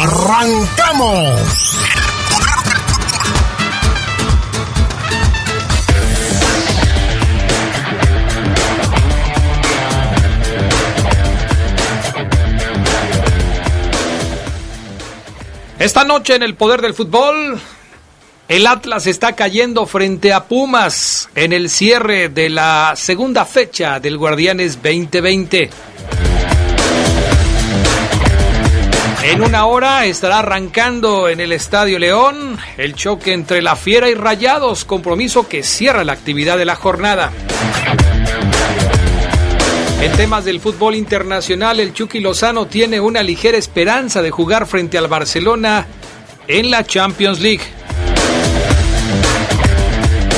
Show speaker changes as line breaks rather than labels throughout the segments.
¡Arrancamos!
Esta noche en el poder del fútbol, el Atlas está cayendo frente a Pumas en el cierre de la segunda fecha del Guardianes 2020. En una hora estará arrancando en el Estadio León el choque entre la Fiera y Rayados, compromiso que cierra la actividad de la jornada. En temas del fútbol internacional, el Chucky Lozano tiene una ligera esperanza de jugar frente al Barcelona en la Champions League.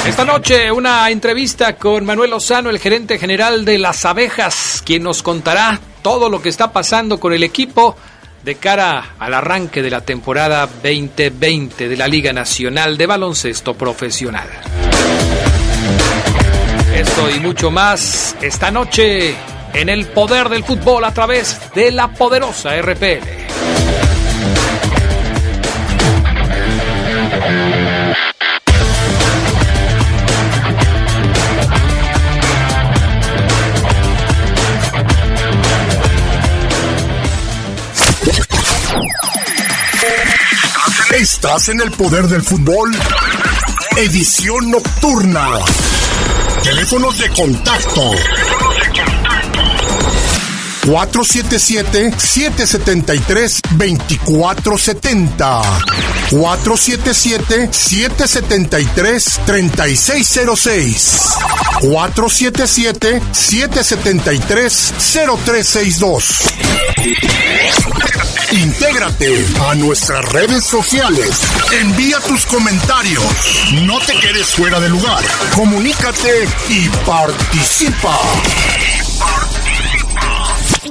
Esta noche una entrevista con Manuel Lozano, el gerente general de las abejas, quien nos contará todo lo que está pasando con el equipo de cara al arranque de la temporada 2020 de la Liga Nacional de Baloncesto Profesional. Esto y mucho más esta noche en el poder del fútbol a través de la poderosa RPL.
Estás en el poder del fútbol. Edición nocturna. Teléfonos de contacto. 477-773-2470. 477-773-3606. 477-773-0362. Intégrate a nuestras redes sociales. Envía tus comentarios. No te quedes fuera de lugar. Comunícate y participa.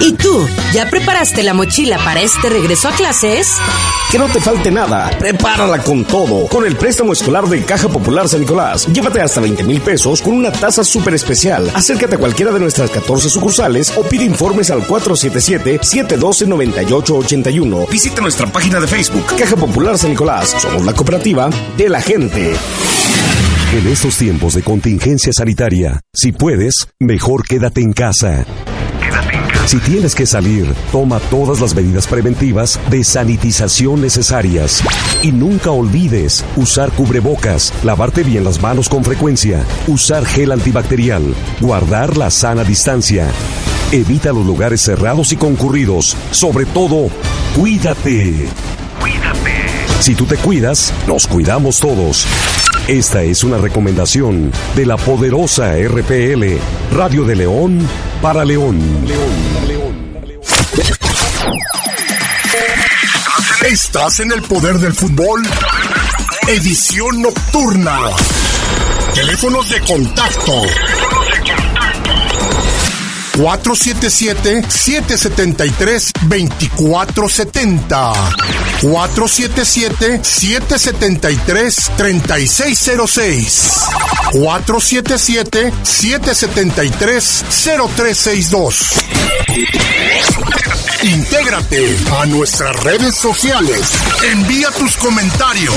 ¿Y tú? ¿Ya preparaste la mochila para este regreso a clases?
Que no te falte nada. Prepárala con todo. Con el préstamo escolar de Caja Popular San Nicolás. Llévate hasta 20 mil pesos con una tasa súper especial. Acércate a cualquiera de nuestras 14 sucursales o pide informes al 477-712-9881. Visita nuestra página de Facebook. Caja Popular San Nicolás. Somos la cooperativa de la gente.
En estos tiempos de contingencia sanitaria, si puedes, mejor quédate en casa. Si tienes que salir, toma todas las medidas preventivas de sanitización necesarias. Y nunca olvides usar cubrebocas, lavarte bien las manos con frecuencia, usar gel antibacterial, guardar la sana distancia. Evita los lugares cerrados y concurridos. Sobre todo, cuídate. Cuídate. Si tú te cuidas, nos cuidamos todos. Esta es una recomendación de la poderosa RPL, Radio de León para León.
Estás en el poder del fútbol. Edición nocturna. Teléfonos de contacto. 477-773-2470. 477-773-3606. 477-773-0362. Intégrate a nuestras redes sociales. Envía tus comentarios.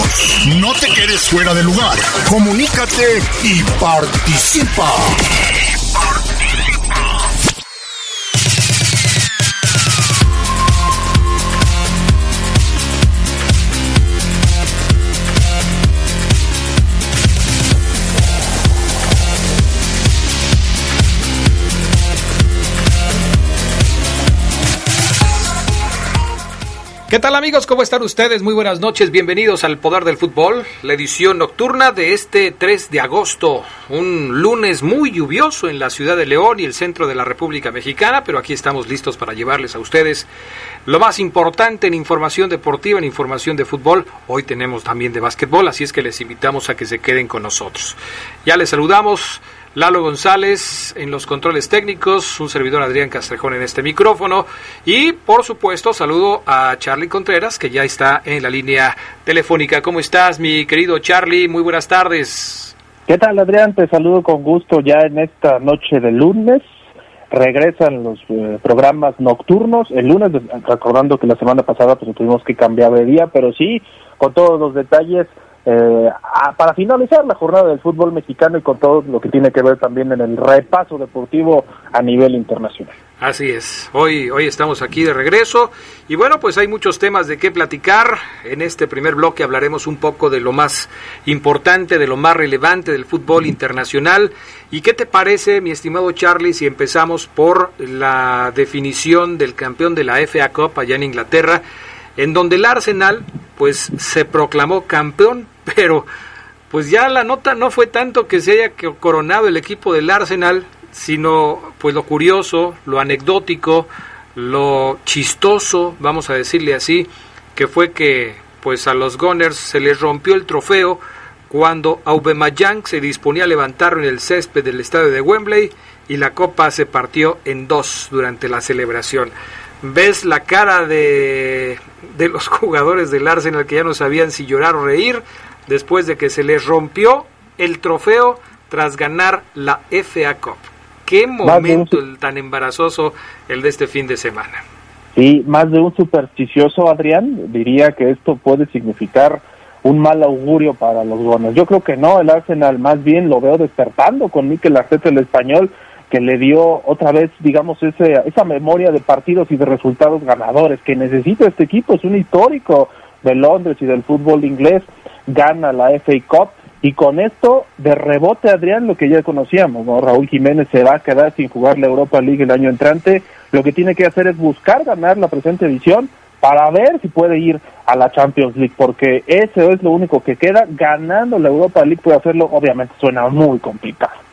No te quedes fuera de lugar. Comunícate y participa.
¿Qué tal amigos? ¿Cómo están ustedes? Muy buenas noches, bienvenidos al Poder del Fútbol, la edición nocturna de este 3 de agosto, un lunes muy lluvioso en la ciudad de León y el centro de la República Mexicana, pero aquí estamos listos para llevarles a ustedes lo más importante en información deportiva, en información de fútbol. Hoy tenemos también de básquetbol, así es que les invitamos a que se queden con nosotros. Ya les saludamos. Lalo González en los controles técnicos, un servidor Adrián Castrejón en este micrófono y por supuesto saludo a Charlie Contreras que ya está en la línea telefónica. ¿Cómo estás mi querido Charlie? Muy buenas tardes.
¿Qué tal Adrián? Te saludo con gusto ya en esta noche de lunes. Regresan los eh, programas nocturnos. El lunes, recordando que la semana pasada pues tuvimos que cambiar de día, pero sí, con todos los detalles eh, para finalizar la jornada del fútbol mexicano y con todo lo que tiene que ver también en el repaso deportivo a nivel internacional.
Así es, hoy, hoy estamos aquí de regreso y bueno, pues hay muchos temas de qué platicar. En este primer bloque hablaremos un poco de lo más importante, de lo más relevante del fútbol internacional. ¿Y qué te parece, mi estimado Charlie, si empezamos por la definición del campeón de la FA Cup allá en Inglaterra, en donde el Arsenal pues se proclamó campeón pero pues ya la nota no fue tanto que se haya coronado el equipo del Arsenal, sino pues lo curioso, lo anecdótico, lo chistoso, vamos a decirle así, que fue que pues a los Gunners se les rompió el trofeo cuando Aubameyang se disponía a levantarlo en el césped del estadio de Wembley y la copa se partió en dos durante la celebración. Ves la cara de, de los jugadores del Arsenal que ya no sabían si llorar o reír, después de que se les rompió el trofeo tras ganar la FA Cup. Qué momento tan embarazoso el de este fin de semana.
Sí, más de un supersticioso, Adrián, diría que esto puede significar un mal augurio para los gones. Yo creo que no, el Arsenal más bien lo veo despertando con Mikel Arteta el español, que le dio otra vez, digamos, ese, esa memoria de partidos y de resultados ganadores que necesita este equipo, es un histórico de Londres y del fútbol inglés gana la FA Cup y con esto de rebote Adrián lo que ya conocíamos, ¿no? Raúl Jiménez se va a quedar sin jugar la Europa League el año entrante, lo que tiene que hacer es buscar ganar la presente edición para ver si puede ir a la Champions League, porque eso es lo único que queda, ganando la Europa League puede hacerlo, obviamente suena muy complicado.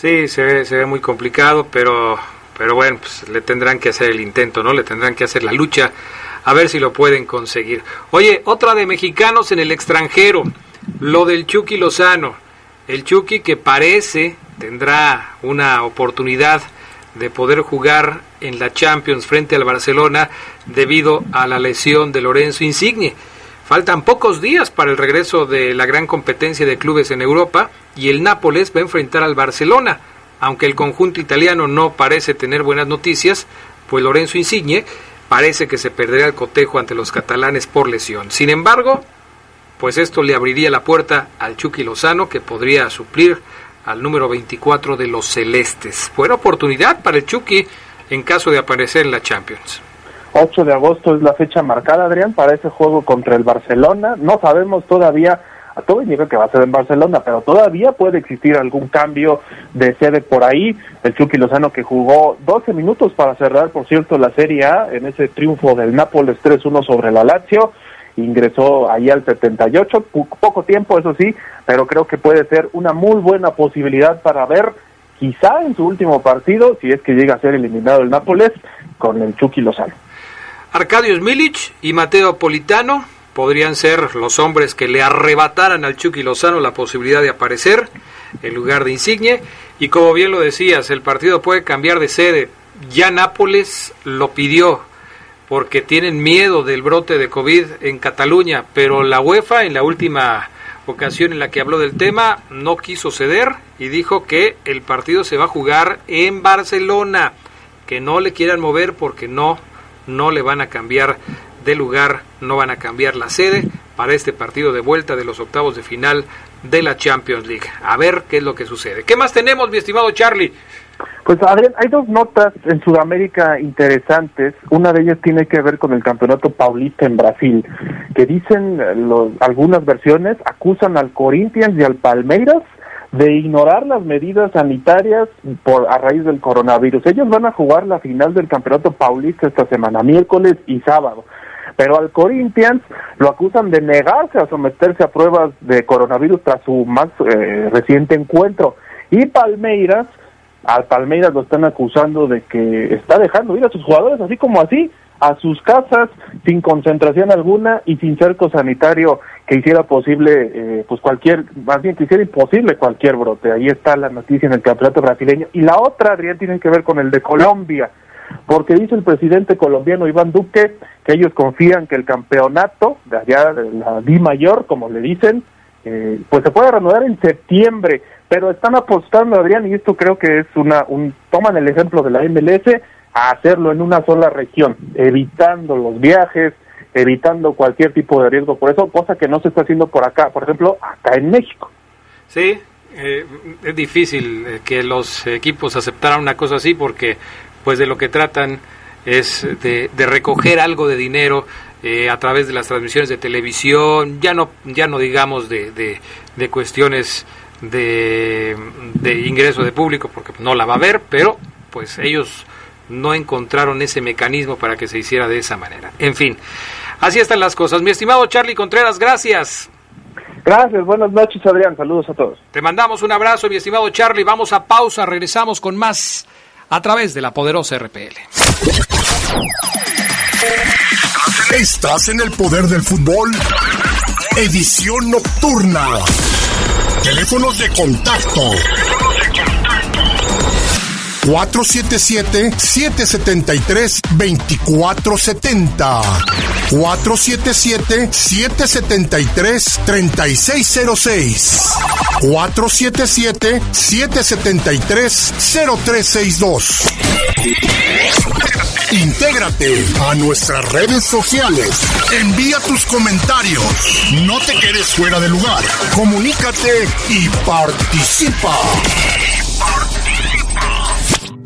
Sí, se ve, se ve muy complicado, pero, pero bueno, pues le tendrán que hacer el intento, ¿no? Le tendrán que hacer la lucha a ver si lo pueden conseguir. Oye, otra de mexicanos en el extranjero, lo del Chucky Lozano. El Chucky que parece tendrá una oportunidad de poder jugar en la Champions frente al Barcelona debido a la lesión de Lorenzo Insigne. Faltan pocos días para el regreso de la gran competencia de clubes en Europa y el Nápoles va a enfrentar al Barcelona. Aunque el conjunto italiano no parece tener buenas noticias, pues Lorenzo Insigne parece que se perderá el cotejo ante los catalanes por lesión. Sin embargo, pues esto le abriría la puerta al Chucky Lozano, que podría suplir al número 24 de los Celestes. Buena oportunidad para el Chucky en caso de aparecer en la Champions.
8 de agosto es la fecha marcada, Adrián, para ese juego contra el Barcelona. No sabemos todavía a todo indica que va a ser en Barcelona, pero todavía puede existir algún cambio de sede por ahí. El Chucky Lozano que jugó 12 minutos para cerrar, por cierto, la Serie A en ese triunfo del Nápoles 3-1 sobre la Lazio. Ingresó ahí al 78, poco tiempo, eso sí, pero creo que puede ser una muy buena posibilidad para ver quizá en su último partido, si es que llega a ser eliminado el Nápoles, con el Chucky Lozano.
Arcadius Milic y Mateo Politano podrían ser los hombres que le arrebataran al Chucky Lozano la posibilidad de aparecer en lugar de Insigne. Y como bien lo decías, el partido puede cambiar de sede. ya Nápoles lo pidió porque tienen miedo del brote de COVID en Cataluña, pero la UEFA en la última ocasión en la que habló del tema no quiso ceder y dijo que el partido se va a jugar en Barcelona, que no le quieran mover porque no no le van a cambiar de lugar, no van a cambiar la sede para este partido de vuelta de los octavos de final de la Champions League. A ver qué es lo que sucede. ¿Qué más tenemos, mi estimado Charlie?
Pues Adrián, hay dos notas en Sudamérica interesantes. Una de ellas tiene que ver con el campeonato paulista en Brasil, que dicen los, algunas versiones, acusan al Corinthians y al Palmeiras de ignorar las medidas sanitarias por a raíz del coronavirus. Ellos van a jugar la final del campeonato paulista esta semana, miércoles y sábado. Pero al Corinthians lo acusan de negarse a someterse a pruebas de coronavirus tras su más eh, reciente encuentro. Y Palmeiras, al Palmeiras lo están acusando de que está dejando ir a sus jugadores así como así, a sus casas sin concentración alguna y sin cerco sanitario que hiciera posible, eh, pues cualquier, más bien que hiciera imposible cualquier brote. Ahí está la noticia en el campeonato brasileño. Y la otra, Adrián, tiene que ver con el de Colombia, porque dice el presidente colombiano Iván Duque que ellos confían que el campeonato de allá, de la Di Mayor, como le dicen, eh, pues se puede reanudar en septiembre, pero están apostando, Adrián, y esto creo que es una, un, toman el ejemplo de la MLS, a hacerlo en una sola región, evitando los viajes, evitando cualquier tipo de riesgo. Por eso, cosa que no se está haciendo por acá, por ejemplo, acá en México.
Sí, eh, es difícil eh, que los equipos aceptaran una cosa así porque pues de lo que tratan es de, recoger algo de dinero eh, a través de las transmisiones de televisión, ya no, ya no digamos de, de, de cuestiones de, de ingreso de público porque no la va a haber, pero pues ellos no encontraron ese mecanismo para que se hiciera de esa manera. En fin, así están las cosas. Mi estimado Charlie Contreras, gracias.
Gracias, buenas noches Adrián, saludos a todos.
Te mandamos un abrazo, mi estimado Charlie. Vamos a pausa, regresamos con más a través de la poderosa RPL.
Estás en el poder del fútbol. Edición nocturna. Teléfonos de contacto 477-773-2470. 477-773-3606. 477-773-0362. Intégrate a nuestras redes sociales. Envía tus comentarios. No te quedes fuera de lugar. Comunícate y participa.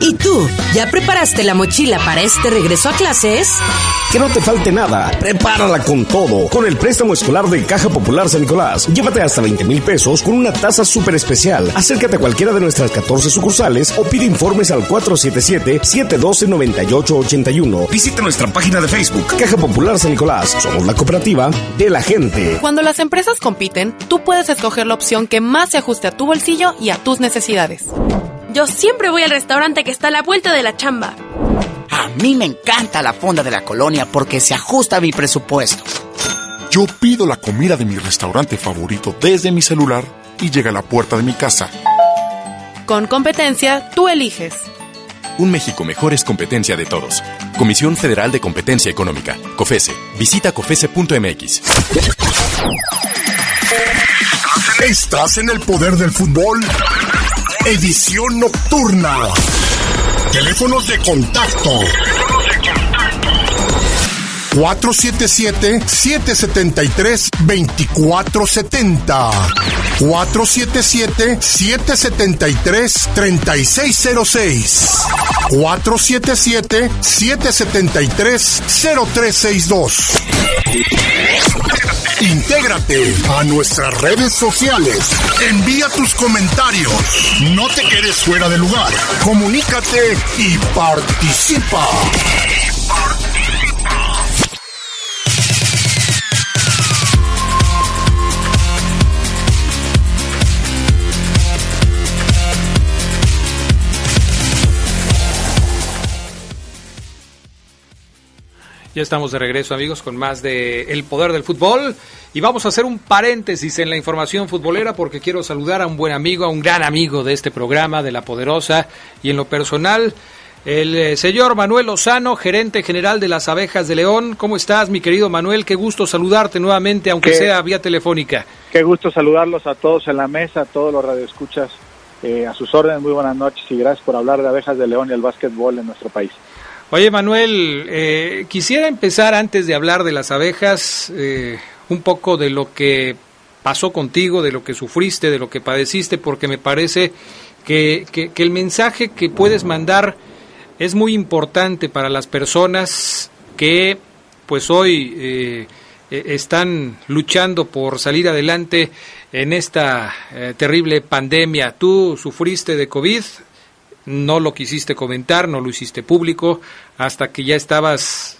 ¿Y tú? ¿Ya preparaste la mochila para este regreso a clases?
Que no te falte nada. Prepárala con todo. Con el préstamo escolar de Caja Popular San Nicolás. Llévate hasta 20 mil pesos con una tasa súper especial. Acércate a cualquiera de nuestras 14 sucursales o pide informes al 477-712-9881. Visita nuestra página de Facebook, Caja Popular San Nicolás. Somos la cooperativa de la gente.
Cuando las empresas compiten, tú puedes escoger la opción que más se ajuste a tu bolsillo y a tus necesidades.
Yo siempre voy al restaurante que está a la vuelta de la chamba.
A mí me encanta la fonda de la colonia porque se ajusta a mi presupuesto.
Yo pido la comida de mi restaurante favorito desde mi celular y llega a la puerta de mi casa.
Con competencia, tú eliges.
Un México mejor es competencia de todos. Comisión Federal de Competencia Económica. COFESE. Visita COFESE.mx.
¿Estás en el poder del fútbol? Edición nocturna. Teléfonos de contacto. 477-773-2470. 477-773-3606. 477-773-0362. Intégrate a nuestras redes sociales. Envía tus comentarios. No te quedes fuera de lugar. Comunícate y participa.
Ya estamos de regreso, amigos, con más de El Poder del Fútbol. Y vamos a hacer un paréntesis en la información futbolera porque quiero saludar a un buen amigo, a un gran amigo de este programa, de La Poderosa. Y en lo personal, el eh, señor Manuel Lozano, gerente general de las Abejas de León. ¿Cómo estás, mi querido Manuel? Qué gusto saludarte nuevamente, aunque sea vía telefónica.
Qué gusto saludarlos a todos en la mesa, a todos los radioescuchas. Eh, a sus órdenes, muy buenas noches y gracias por hablar de Abejas de León y el básquetbol en nuestro país.
Oye Manuel, eh, quisiera empezar antes de hablar de las abejas, eh, un poco de lo que pasó contigo, de lo que sufriste, de lo que padeciste, porque me parece que, que, el mensaje que puedes mandar es muy importante para las personas que pues hoy eh, están luchando por salir adelante en esta terrible pandemia. Tú sufriste de COVID, no lo quisiste comentar, no lo hiciste público, hasta que ya estabas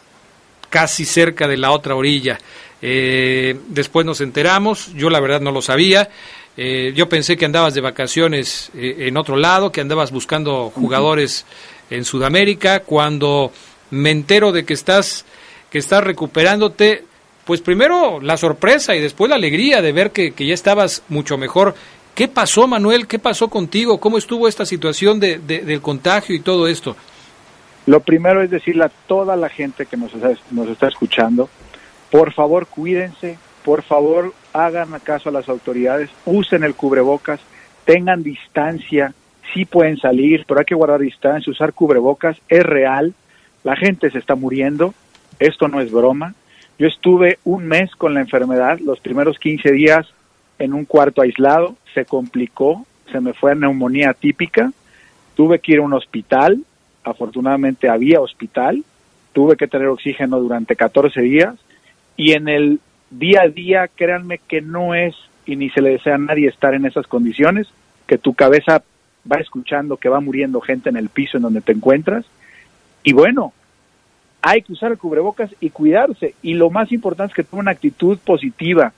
casi cerca de la otra orilla. Eh, después nos enteramos, yo la verdad no lo sabía, eh, yo pensé que andabas de vacaciones eh, en otro lado, que andabas buscando jugadores en Sudamérica, cuando me entero de que estás, que estás recuperándote, pues primero la sorpresa y después la alegría de ver que, que ya estabas mucho mejor ¿Qué pasó, Manuel? ¿Qué pasó contigo? ¿Cómo estuvo esta situación de, del contagio y todo esto?
Lo primero es decirle a toda la gente que nos está, nos está escuchando, por favor cuídense, por favor hagan caso a las autoridades, usen el cubrebocas, tengan distancia, sí pueden salir, pero hay que guardar distancia, usar cubrebocas, es real, la gente se está muriendo, esto no es broma. Yo estuve un mes con la enfermedad, los primeros 15 días en un cuarto aislado, se complicó, se me fue a neumonía típica, tuve que ir a un hospital, afortunadamente había hospital, tuve que tener oxígeno durante 14 días y en el día a día, créanme que no es y ni se le desea a nadie estar en esas condiciones, que tu cabeza va escuchando que va muriendo gente en el piso en donde te encuentras y bueno, hay que usar el cubrebocas y cuidarse y lo más importante es que tenga una actitud positiva,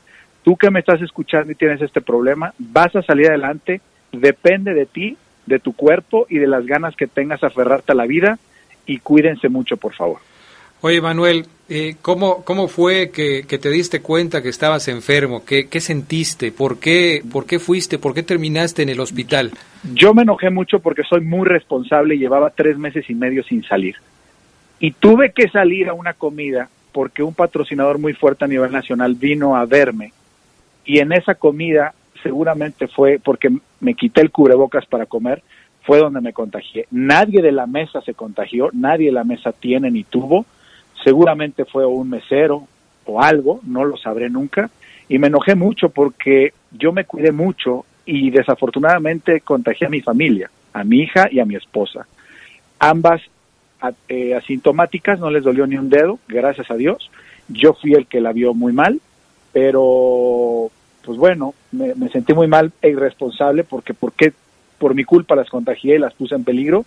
tú que me estás escuchando y tienes este problema, vas a salir adelante, depende de ti, de tu cuerpo y de las ganas que tengas a aferrarte a la vida y cuídense mucho, por favor.
Oye, Manuel, eh, ¿cómo, ¿cómo fue que, te diste cuenta que estabas enfermo? ¿Qué, ¿Qué, sentiste? ¿Por qué, ¿Por qué fuiste? ¿Por qué terminaste en el hospital?
Yo me enojé mucho porque soy muy responsable y llevaba tres meses y medio sin salir. Y tuve que salir a una comida porque un patrocinador muy fuerte a nivel nacional vino a verme y en esa comida seguramente fue porque me quité el cubrebocas para comer, fue donde me contagié. Nadie de la mesa se contagió, nadie de la mesa tiene ni tuvo, seguramente fue un mesero o algo, no lo sabré nunca, y me enojé mucho porque yo me cuidé mucho y desafortunadamente contagié a mi familia, a mi hija y a mi esposa. Ambas eh, asintomáticas, no les dolió ni un dedo, gracias a Dios. Yo fui el que la vio muy mal, pero pues bueno, me, sentí muy mal e irresponsable porque, porque por mi culpa las contagié y las puse en peligro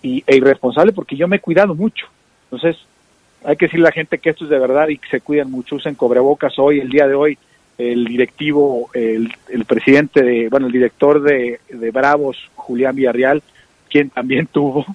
y, e irresponsable porque yo me he cuidado mucho. Entonces, hay que decirle a la gente que esto es de verdad y que se cuiden mucho, usen cobrebocas hoy, el día de hoy, el directivo, el, el presidente de, bueno, el director de, de Bravos, Julián Villarreal, quien también tuvo,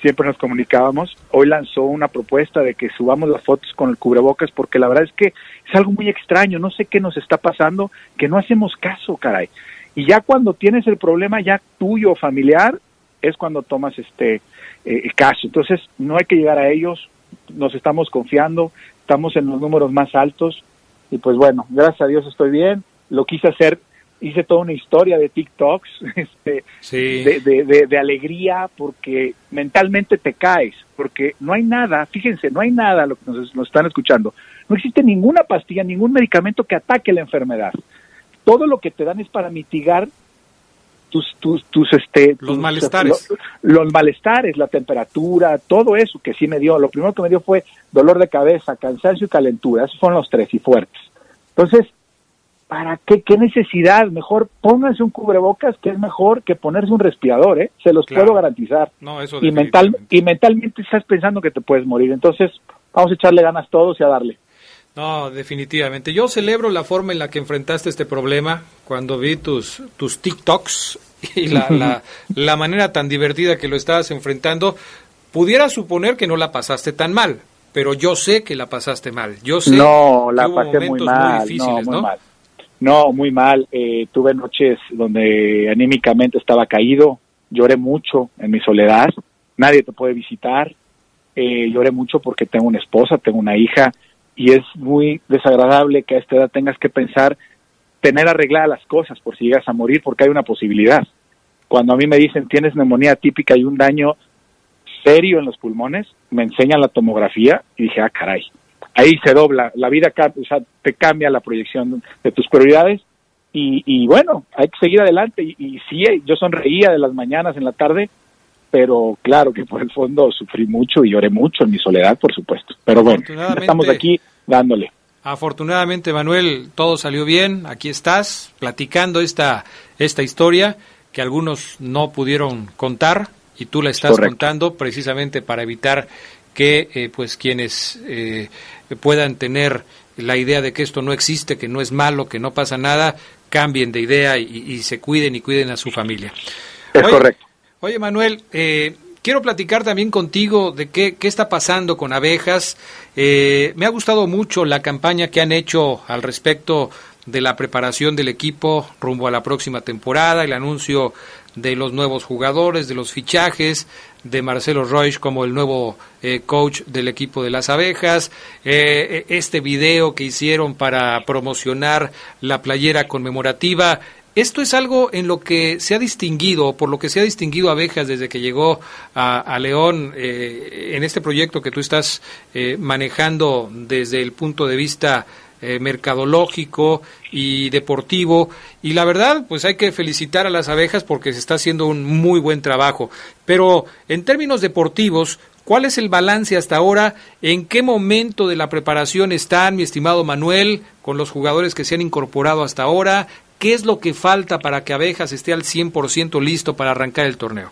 siempre nos comunicábamos, hoy lanzó una propuesta de que subamos las fotos con el cubrebocas porque la verdad es que es algo muy extraño, no sé qué nos está pasando, que no hacemos caso, caray. Y ya cuando tienes el problema ya tuyo familiar, es cuando tomas este eh, caso. Entonces, no hay que llegar a ellos, nos estamos confiando, estamos en los números más altos y pues bueno, gracias a Dios estoy bien, lo quise hacer hice toda una historia de TikToks, este, de, de, de, alegría, porque mentalmente te caes, porque no hay nada, fíjense, no hay nada, lo que nos, nos están escuchando, no existe ninguna pastilla, ningún medicamento que ataque la enfermedad. Todo lo que te dan es para mitigar tus, tus, tus este,
los malestares.
los malestares, la temperatura, todo eso que sí me dio. Lo primero que me dio fue dolor de cabeza, cansancio y calentura. Esos fueron los tres y fuertes. Entonces, ¿para qué? ¿Qué necesidad? Mejor pónganse un cubrebocas que es mejor que ponerse un respirador, ¿eh? Se los puedo garantizar.
No, eso
y, mental, y mentalmente estás pensando que te puedes morir. Entonces, vamos a echarle ganas todos y a darle.
No, definitivamente. Yo celebro la forma en la que enfrentaste este problema cuando vi tus, tus TikToks y la, la, manera tan divertida que lo estabas enfrentando. Pudiera suponer que no la pasaste tan mal, pero yo sé que la pasaste mal. Yo sé
no, la pasé muy mal, no, muy mal. No, muy mal. Eh, tuve noches donde anímicamente estaba caído, lloré mucho en mi soledad, nadie te puede visitar, eh, lloré mucho porque tengo una esposa, tengo una hija, y es muy desagradable que a esta edad tengas que pensar tener arregladas las cosas por si llegas a morir porque hay una posibilidad. Cuando a mí me dicen tienes neumonía típica y un daño serio en los pulmones, me enseñan la tomografía y dije, ah, caray, ahí se dobla, la vida o sea, te cambia la proyección de tus prioridades y, y bueno, hay que seguir adelante y, y sí, yo sonreía de las mañanas en la tarde pero claro que por el fondo sufrí mucho y lloré mucho en mi soledad, por supuesto. Pero bueno, estamos aquí dándole.
Afortunadamente, Manuel, todo salió bien. Aquí estás platicando esta, esta historia que algunos no pudieron contar y tú la estás contando precisamente para evitar que eh, pues quienes eh, puedan tener la idea de que esto no existe, que no es malo, que no pasa nada, cambien de idea y, se cuiden y cuiden a su familia.
Es correcto.
Oye, Manuel, eh, quiero platicar también contigo de qué, qué está pasando con abejas. Eh, me ha gustado mucho la campaña que han hecho al respecto de la preparación del equipo rumbo a la próxima temporada, el anuncio de los nuevos jugadores, de los fichajes, de Marcelo Roig como el nuevo eh, coach del equipo de las abejas, este video que hicieron para promocionar la playera conmemorativa. Esto es algo en lo que se ha distinguido, por lo que se ha distinguido Abejas desde que llegó a, León eh, en este proyecto que tú estás eh, manejando desde el punto de vista eh, mercadológico y deportivo. Y la verdad, pues hay que felicitar a las abejas porque se está haciendo un muy buen trabajo. Pero en términos deportivos, ¿Cuál es el balance hasta ahora? ¿En qué momento de la preparación están, mi estimado Manuel, con los jugadores que se han incorporado hasta ahora? ¿Qué es lo que falta para que Abejas esté al 100% listo para arrancar el torneo?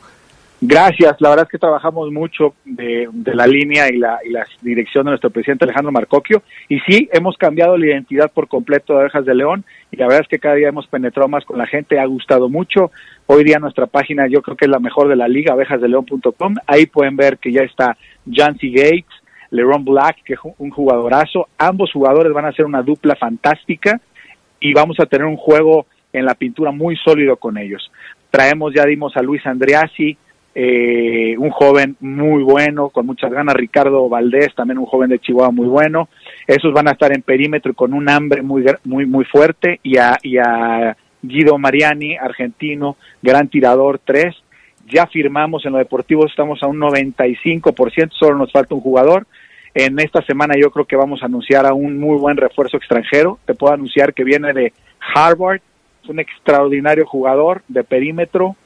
Gracias, la verdad es que trabajamos mucho de, la línea y la, y la, dirección de nuestro presidente Alejandro Marcocchio y sí, hemos cambiado la identidad por completo de Abejas de León y la verdad es que cada día hemos penetrado más con la gente, ha gustado mucho. Hoy día nuestra página yo creo que es la mejor de la liga, abejasdeleón.com, ahí pueden ver que ya está Jancy Gates, LeRon Black, que es un jugadorazo, ambos jugadores van a ser una dupla fantástica y vamos a tener un juego en la pintura muy sólido con ellos. Traemos, ya dimos a Luis Andreassi, eh, un joven muy bueno, con muchas ganas, Ricardo Valdés, también un joven de Chihuahua muy bueno. Esos van a estar en perímetro con un hambre muy, muy, muy fuerte. Y a, y a Guido Mariani, argentino, gran tirador, tres. Ya firmamos en lo deportivo, estamos a un 95%, solo nos falta un jugador. En esta semana yo creo que vamos a anunciar a un muy buen refuerzo extranjero. Te puedo anunciar que viene de Harvard, es un extraordinario jugador de perímetro,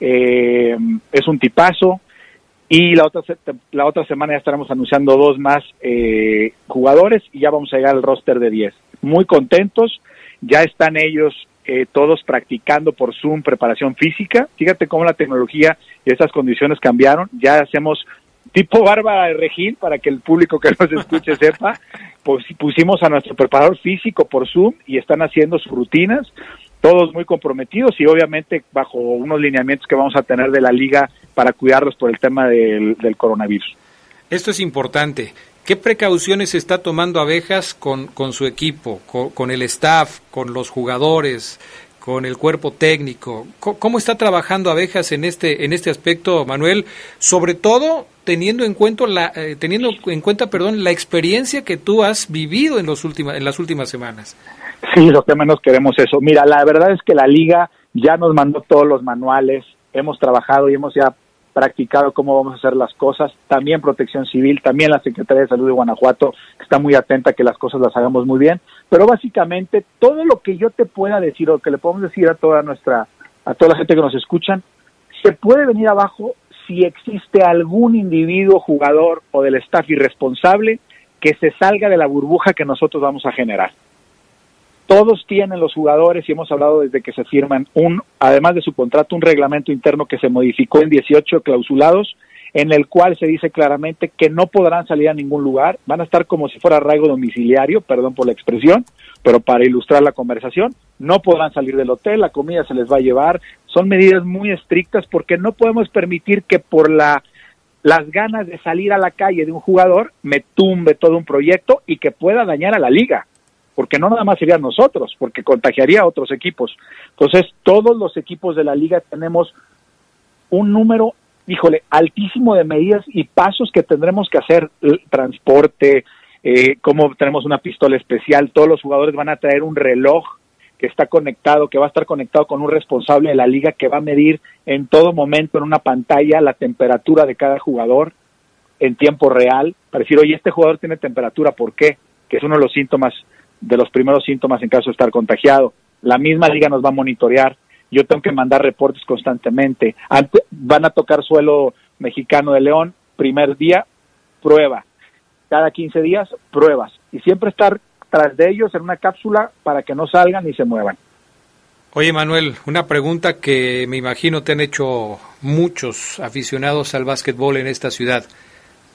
eh, es un tipazo. Y la otra, la otra semana ya estaremos anunciando dos más eh, jugadores y ya vamos a llegar al roster de 10. Muy contentos, ya están ellos eh, todos practicando por Zoom preparación física. Fíjate cómo la tecnología y esas condiciones cambiaron. Ya hacemos tipo Bárbara de Regil, para que el público que nos escuche sepa, pues pusimos a nuestro preparador físico por Zoom y están haciendo sus rutinas, todos muy comprometidos y obviamente bajo unos lineamientos que vamos a tener de la liga para cuidarlos por el tema del, coronavirus.
Esto es importante. ¿Qué precauciones está tomando Abejas con, con su equipo, con, el staff, con los jugadores, con el cuerpo técnico? ¿Cómo está trabajando Abejas en este, en este aspecto, Manuel? Sobre todo teniendo en cuenta la, eh, teniendo en cuenta, perdón, la experiencia que tú has vivido en los últimas, en las últimas semanas.
Sí, lo que menos queremos eso. Mira, la verdad es que la liga ya nos mandó todos los manuales, hemos trabajado y hemos ya practicado cómo vamos a hacer las cosas, también Protección Civil, también la Secretaría de Salud de Guanajuato, que está muy atenta a que las cosas las hagamos muy bien, pero básicamente todo lo que yo te pueda decir o que le podemos decir a toda nuestra, a toda la gente que nos escuchan, se puede venir abajo si existe algún individuo, jugador o del staff irresponsable que se salga de la burbuja que nosotros vamos a generar. Todos tienen los jugadores, y hemos hablado desde que se firman, un, además de su contrato, un reglamento interno que se modificó en 18 clausulados, en el cual se dice claramente que no podrán salir a ningún lugar, van a estar como si fuera arraigo domiciliario, perdón por la expresión, pero para ilustrar la conversación, no podrán salir del hotel, la comida se les va a llevar, son medidas muy estrictas porque no podemos permitir que por la las ganas de salir a la calle de un jugador me tumbe todo un proyecto y que pueda dañar a la liga porque no nada más serían nosotros, porque contagiaría a otros equipos. Entonces, todos los equipos de la liga tenemos un número, híjole, altísimo de medidas y pasos que tendremos que hacer, transporte, eh, como tenemos una pistola especial, todos los jugadores van a traer un reloj que está conectado, que va a estar conectado con un responsable de la liga que va a medir en todo momento en una pantalla la temperatura de cada jugador en tiempo real, para decir, oye, este jugador tiene temperatura, ¿por qué? Que es uno de los síntomas de los primeros síntomas en caso de estar contagiado. La misma liga nos va a monitorear. Yo tengo que mandar reportes constantemente. van a tocar suelo mexicano de León, primer día, prueba. Cada 15 días, pruebas. Y siempre estar tras de ellos en una cápsula para que no salgan ni se muevan.
Oye Manuel, una pregunta que me imagino te han hecho muchos aficionados al básquetbol en esta ciudad.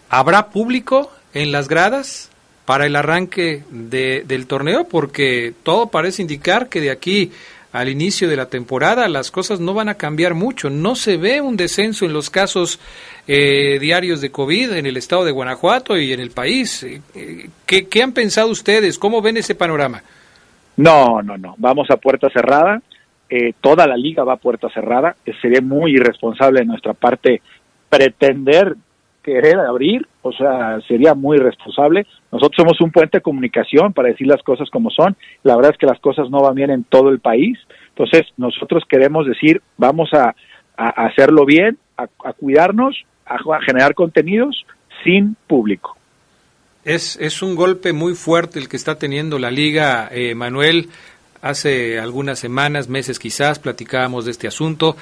¿Habrá público en las gradas? Para el arranque de, del torneo porque todo parece indicar que de aquí al inicio de la temporada las cosas no van a cambiar mucho. No se ve un descenso en los casos eh, diarios de COVID en el estado de Guanajuato y en el país. Eh, ¿Qué, ¿Qué han pensado ustedes? ¿Cómo ven ese panorama?
No, no, no. Vamos a puerta cerrada. Eh, toda la liga va a puerta cerrada. Sería muy irresponsable de nuestra parte pretender querer abrir, o sea, sería muy responsable. Nosotros somos un puente de comunicación para decir las cosas como son. La verdad es que las cosas no van bien en todo el país. Entonces, nosotros queremos decir, vamos a, hacerlo bien, a, cuidarnos, a, generar contenidos sin público.
Es, es un golpe muy fuerte el que está teniendo la liga, eh, Manuel. Hace algunas semanas, meses quizás, platicábamos de este asunto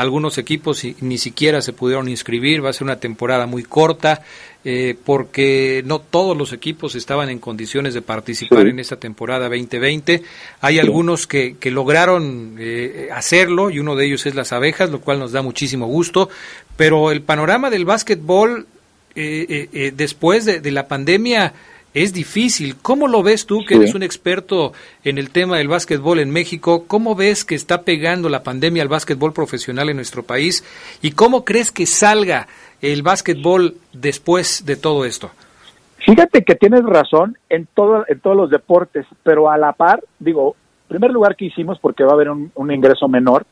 algunos equipos ni siquiera se pudieron inscribir, va a ser una temporada muy corta, eh, porque no todos los equipos estaban en condiciones de participar en esta temporada 2020. Hay algunos que, que lograron eh, hacerlo y uno de ellos es las abejas, lo cual nos da muchísimo gusto, pero el panorama del básquetbol eh, después de, de la pandemia es difícil. ¿Cómo lo ves tú, que eres un experto en el tema del básquetbol en México? ¿Cómo ves que está pegando la pandemia al básquetbol profesional en nuestro país? ¿Y cómo crees que salga el básquetbol después de todo esto?
Fíjate que tienes razón en, todo, en todos los deportes, pero a la par, digo, primer lugar que hicimos, porque va a haber un, ingreso menor,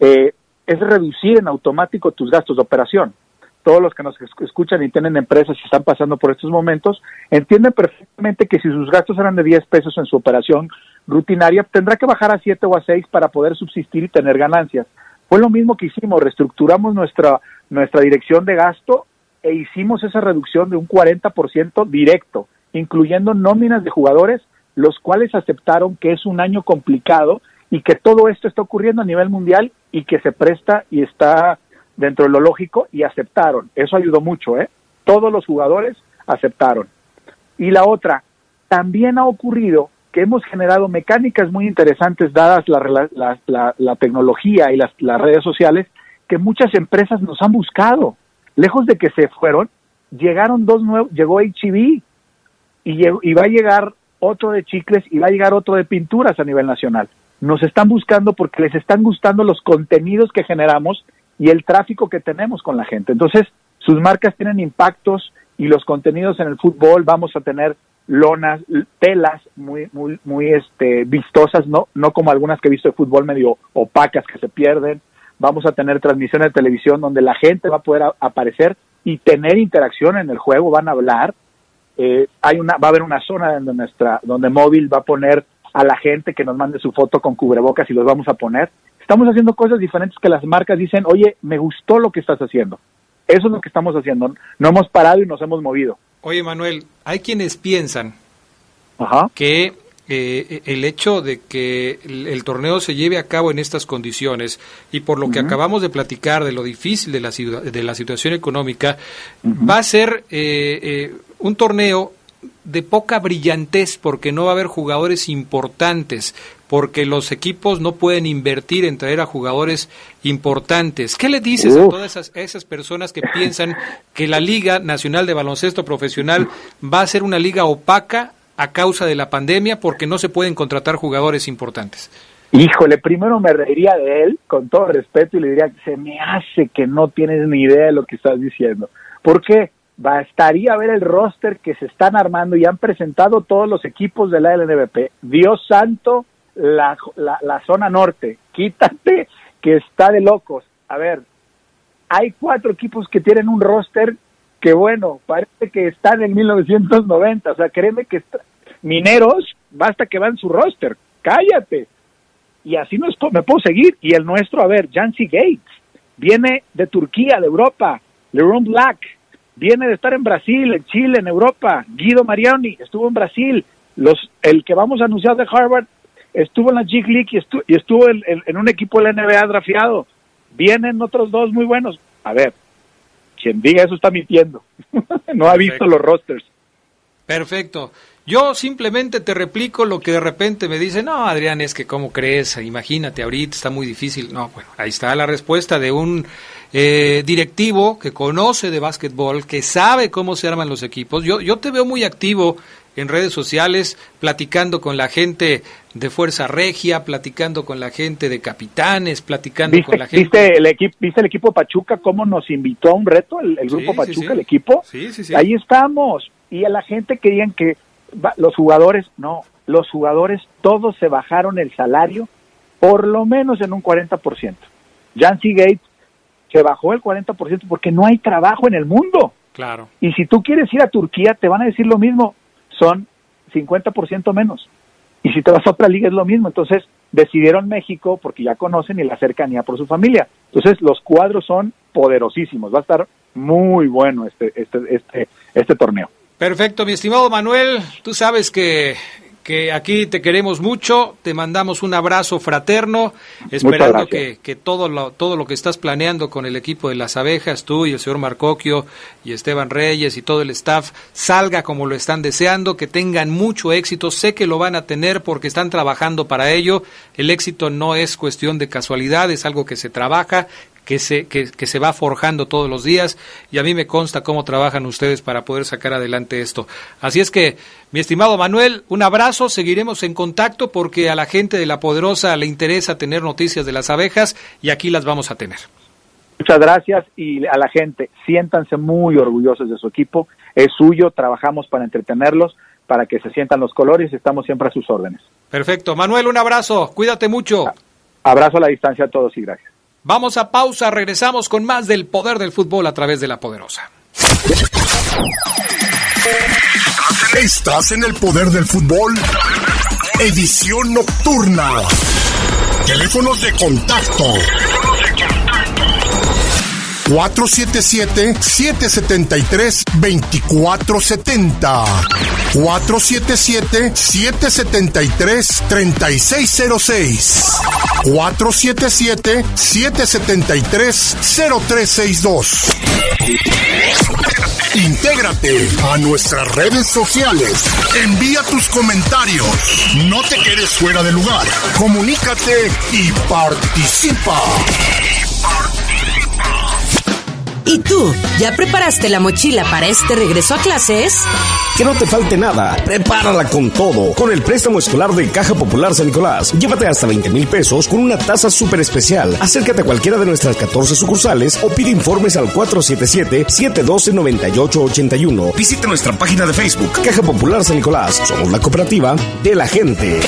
eh, es reducir en automático tus gastos de operación todos los que nos escuchan y tienen empresas y están pasando por estos momentos, entienden perfectamente que si sus gastos eran de 10 pesos en su operación rutinaria, tendrá que bajar a 7 o a 6 para poder subsistir y tener ganancias. Fue lo mismo que hicimos, reestructuramos nuestra, nuestra dirección de gasto e hicimos esa reducción de un 40% directo, incluyendo nóminas de jugadores, los cuales aceptaron que es un año complicado y que todo esto está ocurriendo a nivel mundial y que se presta y está dentro de lo lógico y aceptaron. Eso ayudó mucho, ¿eh? Todos los jugadores aceptaron. Y la otra, también ha ocurrido que hemos generado mecánicas muy interesantes dadas la, la, la, tecnología y las, redes sociales que muchas empresas nos han buscado. Lejos de que se fueron, llegaron dos nuevos, llegó HB y, y va a llegar otro de chicles y va a llegar otro de pinturas a nivel nacional. Nos están buscando porque les están gustando los contenidos que generamos y el tráfico que tenemos con la gente. Entonces, sus marcas tienen impactos y los contenidos en el fútbol vamos a tener lonas, telas muy, muy, muy este, vistosas, no, no como algunas que he visto de fútbol medio opacas que se pierden. Vamos a tener transmisiones de televisión donde la gente va a poder aparecer y tener interacción en el juego, van a hablar. Eh, hay una, va a haber una zona donde nuestra, donde móvil va a poner a la gente que nos mande su foto con cubrebocas y los vamos a poner. Estamos haciendo cosas diferentes que las marcas dicen, oye, me gustó lo que estás haciendo. Eso es lo que estamos haciendo. No hemos parado y nos hemos movido.
Oye, Manuel, hay quienes piensan que eh, el hecho de que el, torneo se lleve a cabo en estas condiciones y por lo que acabamos de platicar de lo difícil de la, de la situación económica, va a ser eh, eh, un torneo de poca brillantez porque no va a haber jugadores importantes, porque los equipos no pueden invertir en traer a jugadores importantes. ¿Qué le dices a todas esas, esas, personas que piensan que la Liga Nacional de Baloncesto Profesional va a ser una liga opaca a causa de la pandemia porque no se pueden contratar jugadores importantes?
Híjole, primero me reiría de él, con todo respeto, y le diría, se me hace que no tienes ni idea de lo que estás diciendo. ¿Por qué? bastaría ver el roster que se están armando y han presentado todos los equipos de la LNBP. Dios santo, la, la, zona norte, quítate que está de locos. A ver, hay cuatro equipos que tienen un roster que bueno, parece que están en 1990, o sea, créeme que mineros, basta que van su roster, cállate. Y así no me puedo seguir. Y el nuestro, a ver, Jancy Gates, viene de Turquía, de Europa, LeRon Black, viene de estar en Brasil, en Chile, en Europa. Guido Mariani estuvo en Brasil. Los, el que vamos a anunciar de Harvard estuvo en la G League y estuvo, en, un equipo de la NBA drafiado. Vienen otros dos muy buenos. A ver, quien diga eso está mintiendo. no ha visto los rosters.
Perfecto. Yo simplemente te replico lo que de repente me dice, no, Adrián, es que cómo crees, imagínate, ahorita está muy difícil. No, bueno, ahí está la respuesta de un eh, directivo que conoce de básquetbol, que sabe cómo se arman los equipos. Yo, yo te veo muy activo en redes sociales, platicando con la gente de Fuerza Regia, platicando con la gente de Capitanes, platicando con la gente...
¿viste el, equipo, ¿Viste el equipo Pachuca cómo nos invitó a un reto, el, grupo Pachuca, el equipo?
Sí, sí, sí.
Ahí estamos. Y a la gente querían que los jugadores, no, los jugadores todos se bajaron el salario por lo menos en un 40%. Jancy Gates se bajó el 40% porque no hay trabajo en el mundo.
Claro.
Y si tú quieres ir a Turquía, te van a decir lo mismo, son 50% menos. Y si te vas a otra liga es lo mismo. Entonces decidieron México porque ya conocen y la cercanía por su familia. Entonces los cuadros son poderosísimos. Va a estar muy bueno este, este, este, este torneo.
Perfecto, mi estimado Manuel. Tú sabes que que aquí te queremos mucho, te mandamos un abrazo fraterno, esperando que, que, todo, lo, todo lo que estás planeando con el equipo de las abejas, tú y el señor Marcoquio y Esteban Reyes y todo el staff, salga como lo están deseando, que tengan mucho éxito, sé que lo van a tener porque están trabajando para ello, el éxito no es cuestión de casualidad, es algo que se trabaja, que se, que, se va forjando todos los días y a mí me consta cómo trabajan ustedes para poder sacar adelante esto. Así es que, mi estimado Manuel, un abrazo, seguiremos en contacto porque a la gente de La Poderosa le interesa tener noticias de las abejas y aquí las vamos a tener.
Muchas gracias y a la gente, siéntanse muy orgullosos de su equipo, es suyo, trabajamos para entretenerlos, para que se sientan los colores y estamos siempre a sus órdenes.
Perfecto, Manuel, un abrazo, cuídate mucho.
Abrazo a la distancia a todos y gracias.
Vamos a pausa, regresamos con más del poder del fútbol a través de la poderosa.
Estás en el poder del fútbol. Edición nocturna. Teléfonos de contacto 477-773-2470. 477-773-3606. 477-773-0362. Intégrate a nuestras redes sociales. Envía tus comentarios. No te quedes fuera de lugar. Comunícate y participa.
¿Y tú? ¿Ya preparaste la mochila para este regreso a clases?
Que no te falte nada. Prepárala con todo. Con el préstamo escolar de Caja Popular San Nicolás. Llévate hasta 20 mil pesos con una tasa súper especial. Acércate a cualquiera de nuestras 14 sucursales o pide informes al 477-712-9881. Visita nuestra página de Facebook. Caja Popular San Nicolás. Somos la cooperativa de la gente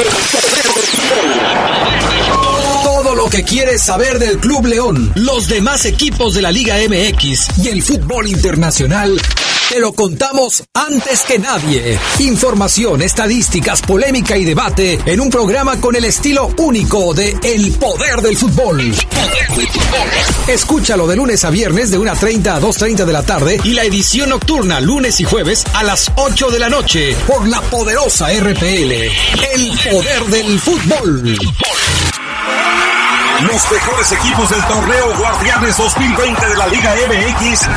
lo que quieres saber del Club León, los demás equipos de la Liga MX y el fútbol internacional Te lo contamos antes que nadie. Información, estadísticas, polémica y debate en un programa con el estilo único de El Poder del Fútbol. Escúchalo de lunes a viernes de 1.30 a 2.30 de la tarde y la edición nocturna lunes y jueves a las 8 de la noche por la poderosa RPL. El Poder del Fútbol.
Los mejores equipos del torneo Guardianes 2020 de la Liga MX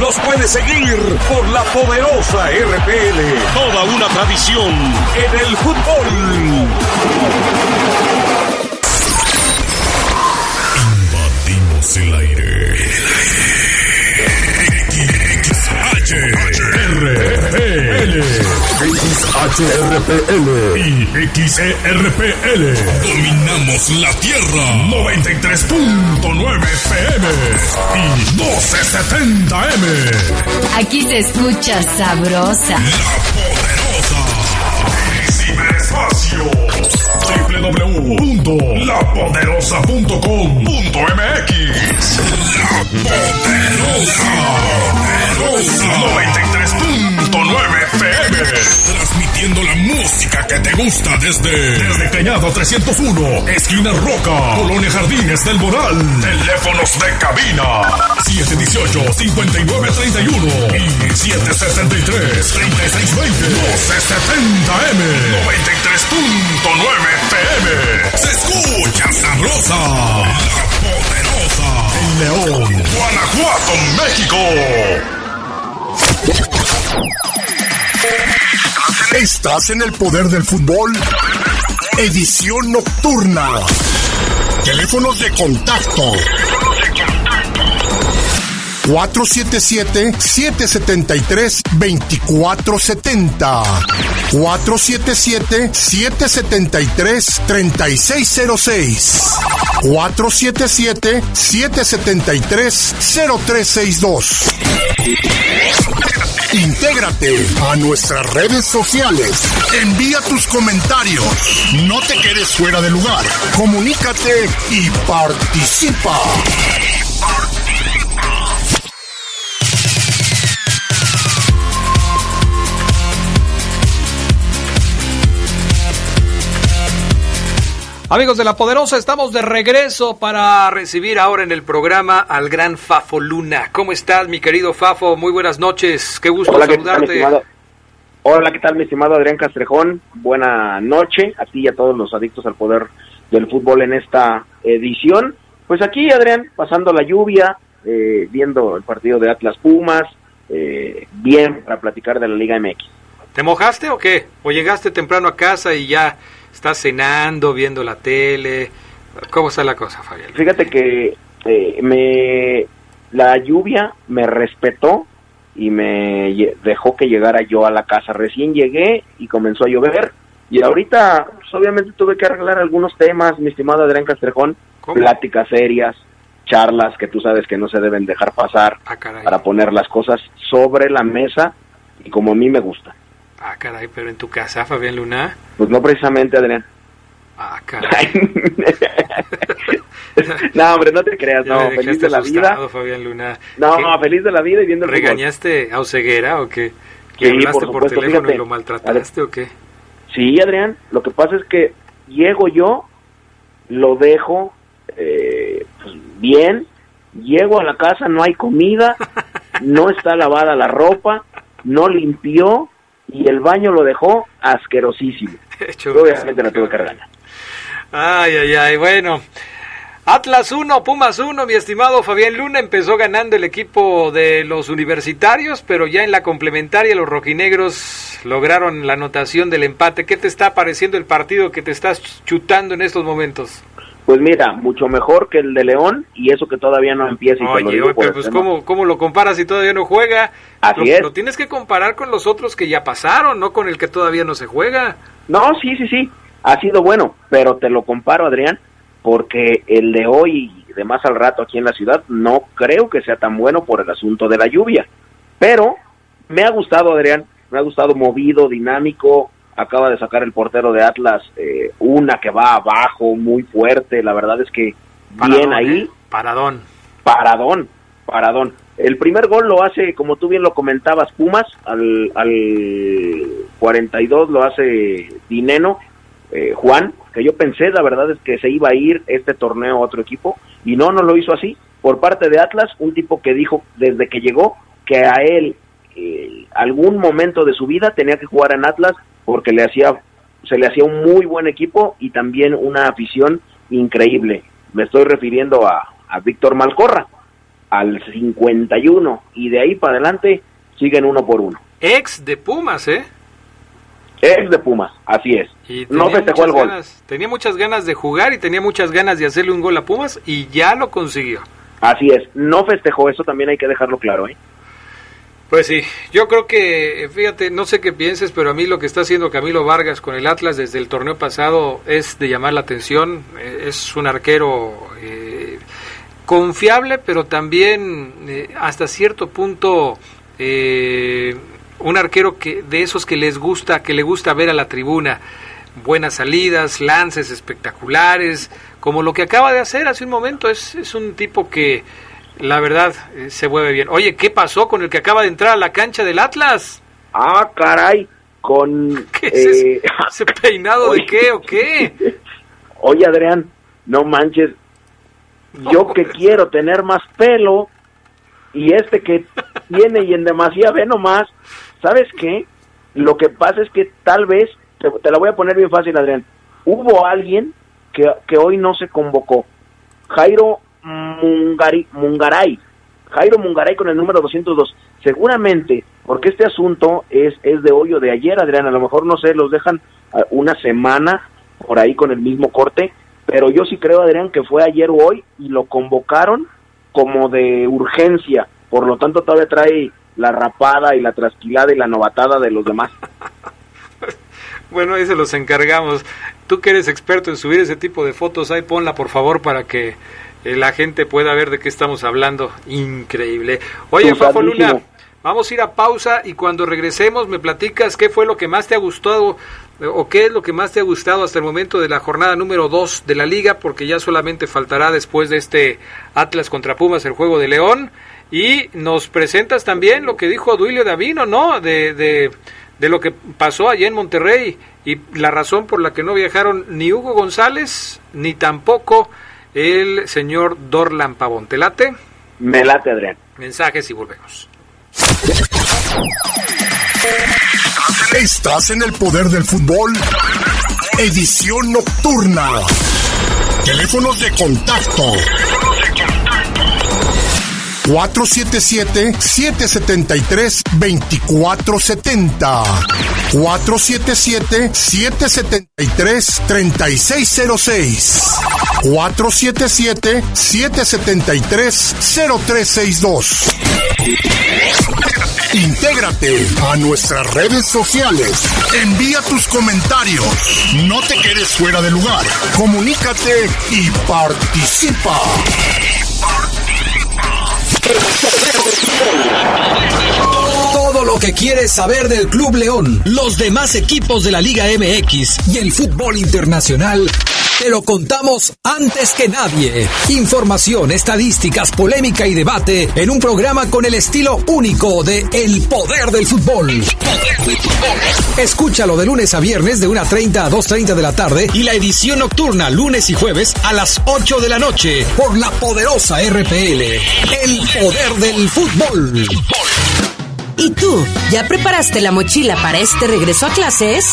los puedes seguir por la poderosa RPL. Toda una tradición en el fútbol. Invadimos el aire. XHRPL. XHRPL. Y XERPL. Dominamos la Tierra. 93.9 FM. Y 1270M.
Aquí se escucha sabrosa.
Ciberespacio. www.lapoderosa.com.mx La Poderosa. Poderosa. 93.9 FM. Transmitiendo la música que te gusta desde, desde Cañado 301, esquina Roca, Colonia Jardines del Moral. Teléfonos de cabina 718-5931 y 773-3620. 1270M. 93.9 FM. Se escucha sabrosa. La poderosa. En León, Guanajuato, México.
Estás en el poder del fútbol. Edición nocturna. Teléfonos de contacto. 477-773-2470. 477-773-3606. 477-773-0362. Intégrate a nuestras redes sociales. Envía tus comentarios. No te quedes fuera de lugar. Comunícate y participa.
Amigos de La Poderosa, estamos de regreso para recibir ahora en el programa al gran Fafo Luna. ¿Cómo estás, mi querido Fafo? Muy buenas noches, qué gusto
Hola, ¿qué tal,
saludarte.
Hola, ¿qué tal, mi estimado Adrián Castrejón? Buena noche a ti y a todos los adictos al poder del fútbol en esta edición. Pues aquí, Adrián, pasando la lluvia, eh, viendo el partido de Atlas Pumas, eh, bien para platicar de la Liga MX.
¿Te mojaste o qué? ¿O llegaste temprano a casa y ya estás cenando, viendo la tele? ¿Cómo está la cosa, Fabián?
Fíjate que eh, me la lluvia me respetó y me dejó que llegara yo a la casa. Recién llegué y comenzó a llover. Y ahorita, pues, obviamente, tuve que arreglar algunos temas, mi estimado Adrián Castrejón. Pláticas serias, charlas que tú sabes que no se deben dejar pasar para poner las cosas sobre la mesa y como a mí me gusta.
Ah, caray, pero en tu casa, Fabián Luna.
Pues no precisamente, Adrián.
Ah, caray.
no, hombre, no te creas,
Ya
no, feliz de la vida.
Fabián Luna.
No,
¿Qué?
feliz de la vida y viendo el fútbol.
¿Regañaste a Oseguera o qué?
Sí,
¿Le hablaste
por
teléfono
fíjate.
y lo maltrataste o qué?
Sí, Adrián, lo que pasa es que llego yo, lo dejo eh, pues, bien, llego a la casa, no hay comida, no está lavada la ropa, no limpió y el baño lo dejó asquerosísimo. Obviamente la tuve que regañar.
Ay, ay, ay, bueno. Atlas 1, Pumas 1, mi estimado Fabián Luna empezó ganando el equipo de los universitarios, pero ya en la complementaria los rojinegros lograron la anotación del empate. ¿Qué te está pareciendo el partido que te estás chutando en estos momentos?
Pues mira, mucho mejor que el de León y eso que todavía no empieza y lo
Oye,
digo
pero pues. ¿cómo, ¿cómo lo comparas si todavía no juega?
Así
lo,
es.
lo tienes que comparar con los otros que ya pasaron, no con el que todavía no se juega.
No, sí, sí, sí, ha sido bueno, pero te lo comparo, Adrián, porque el de hoy y de más al rato aquí en la ciudad no creo que sea tan bueno por el asunto de la lluvia. Pero me ha gustado, Adrián, me ha gustado movido, dinámico. Acaba de sacar el portero de Atlas eh, una que va abajo muy fuerte. La verdad es que bien
Paradón,
ahí,
¿eh? Paradón.
paradón, paradón. El primer gol lo hace, como tú bien lo comentabas, Pumas, al, al 42 lo hace Dineno, eh, Juan, que yo pensé, la verdad es que se iba a ir este torneo a otro equipo, y no, no lo hizo así. Por parte de Atlas, un tipo que dijo desde que llegó que a él eh, algún momento de su vida tenía que jugar en Atlas porque le hacía, se le hacía un muy buen equipo y también una afición increíble. Me estoy refiriendo a, a Víctor Malcorra, al 51, y de ahí para adelante siguen uno por uno.
Ex de Pumas, ¿eh?
Ex de Pumas, así es.
Y
no festejó el gol.
ganas- tenía muchas ganas de jugar y tenía muchas ganas de hacerle un gol a Pumas y ya lo consiguió.
Así es, no festejó, eso también hay que dejarlo claro, ¿eh?
Pues sí, yo creo que, fíjate, no sé qué pienses, pero a mí lo que está haciendo Camilo Vargas con el Atlas desde el torneo pasado es de llamar la atención. Eh, es un arquero eh, confiable, pero también eh, hasta cierto punto eh, un arquero que de esos que les gusta, que le gusta ver a la tribuna. Buenas salidas, lances espectaculares, como lo que acaba de hacer hace un momento. Es, es un tipo que, la verdad, eh, se mueve bien. Oye, ¿qué pasó con el que acaba de entrar a la cancha del Atlas?
Ah, caray, con...
¿Qué es ese,
eh,
ese peinado de qué o qué?
Oye, Adrián, no manches, yo que quiero tener más pelo y este que tiene y en demasía ve nomás, ¿sabes qué? Lo que pasa es que tal vez, te, te la voy a poner bien fácil, Adrián, hubo alguien que, que hoy no se convocó, Jairo Mungari, Mungaray, Jairo Mungaray con el número 202, seguramente, porque este asunto es, es de hoy o de ayer, Adrián, a lo mejor no sé, los dejan ah, una semana por ahí con el mismo corte, pero yo sí creo, Adrián, que fue ayer o hoy y lo convocaron como de urgencia, por lo tanto todavía trae la rapada y la trasquilada y la novatada de los demás.
Bueno, ahí se los encargamos. Tú que eres experto en subir ese tipo de fotos, ahí ponla por favor para que la gente pueda ver de qué estamos hablando. Increíble. Oye, Fafo Luna, vamos a ir a pausa y cuando regresemos me platicas qué fue lo que más te ha gustado eh, o qué es lo que más te ha gustado hasta el momento de la jornada número 2 de la liga, porque ya solamente faltará después de este Atlas contra Pumas el juego de León. Y nos presentas también lo que dijo Duilio Davino, ¿no? De, de, de lo que pasó allá en Monterrey y la razón por la que no viajaron ni Hugo González ni tampoco el señor Dorlan Pavón. ¿Te late?
Me late, Adrián.
Mensajes y volvemos.
Estás en el poder del fútbol. Edición nocturna. Teléfonos de contacto. 477-773-2470. 477-773-3606. 477-773-0362. Intégrate a nuestras redes sociales. Envía tus comentarios. No te quedes fuera de lugar. Comunícate y participa.
Todo lo que quieres saber del Club León, los demás equipos de la Liga MX y el fútbol internacional, te lo contamos antes que nadie. Información, estadísticas, polémica y debate en un programa con el estilo único de El Poder del Fútbol. Escúchalo de lunes a viernes de 1.30 a 2.30 de la tarde y la edición nocturna lunes y jueves a las 8 de la noche por la poderosa RPL. El Poder del Fútbol.
¿Y tú, ya preparaste la mochila para este regreso a clases?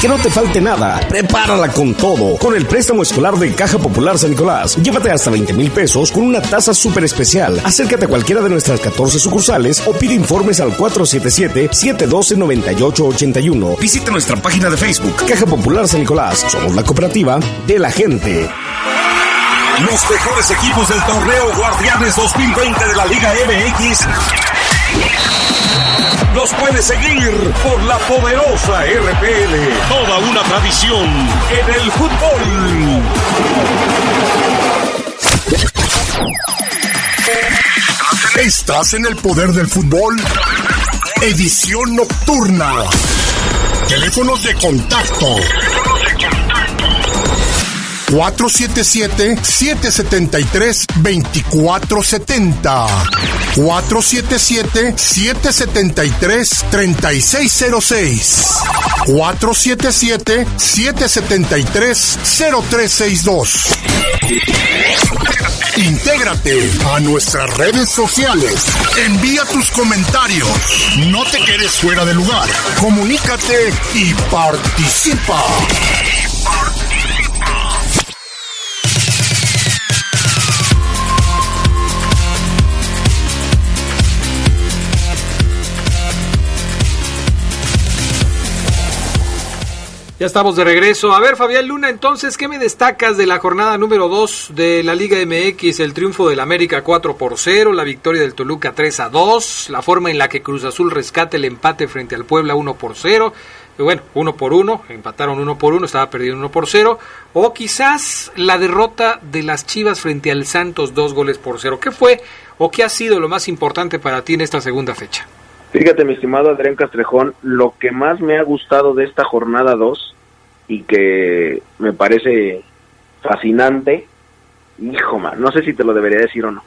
Que no te falte nada. Prepárala con todo. Con el préstamo escolar de Caja Popular San Nicolás. Llévate hasta 20 mil pesos con una tasa súper especial. Acércate a cualquiera de nuestras 14 sucursales o pide informes al 477-712-9881. Visita nuestra página de Facebook. Caja Popular San Nicolás. Somos la cooperativa de la gente.
Los mejores equipos del torneo Guardianes 2020 de la Liga MX los puedes seguir por la poderosa RPL. Toda una tradición en el fútbol.
Estás en el poder del fútbol. Edición nocturna. Teléfonos de contacto. 477-773-2470. 477-773-3606. 477-773-0362. Intégrate a nuestras redes sociales. Envía tus comentarios. No te quedes fuera de lugar. Comunícate y participa.
Ya estamos de regreso. A ver, Fabián Luna, entonces, ¿qué me destacas de la jornada número 2 de la Liga MX? El triunfo del América 4 por 0, la victoria del Toluca 3 a 2, la forma en la que Cruz Azul rescate el empate frente al Puebla 1 por 0. Y bueno, 1 por 1, empataron 1 por 1, estaba perdiendo 1 por 0. O quizás la derrota de las Chivas frente al Santos 2 goles por 0. ¿Qué fue o qué ha sido lo más importante para ti en esta segunda fecha?
Fíjate, mi estimado Adrián Castrejón, lo que más me ha gustado de esta jornada 2 y que me parece fascinante, hijo, man, no sé si te lo debería decir o no.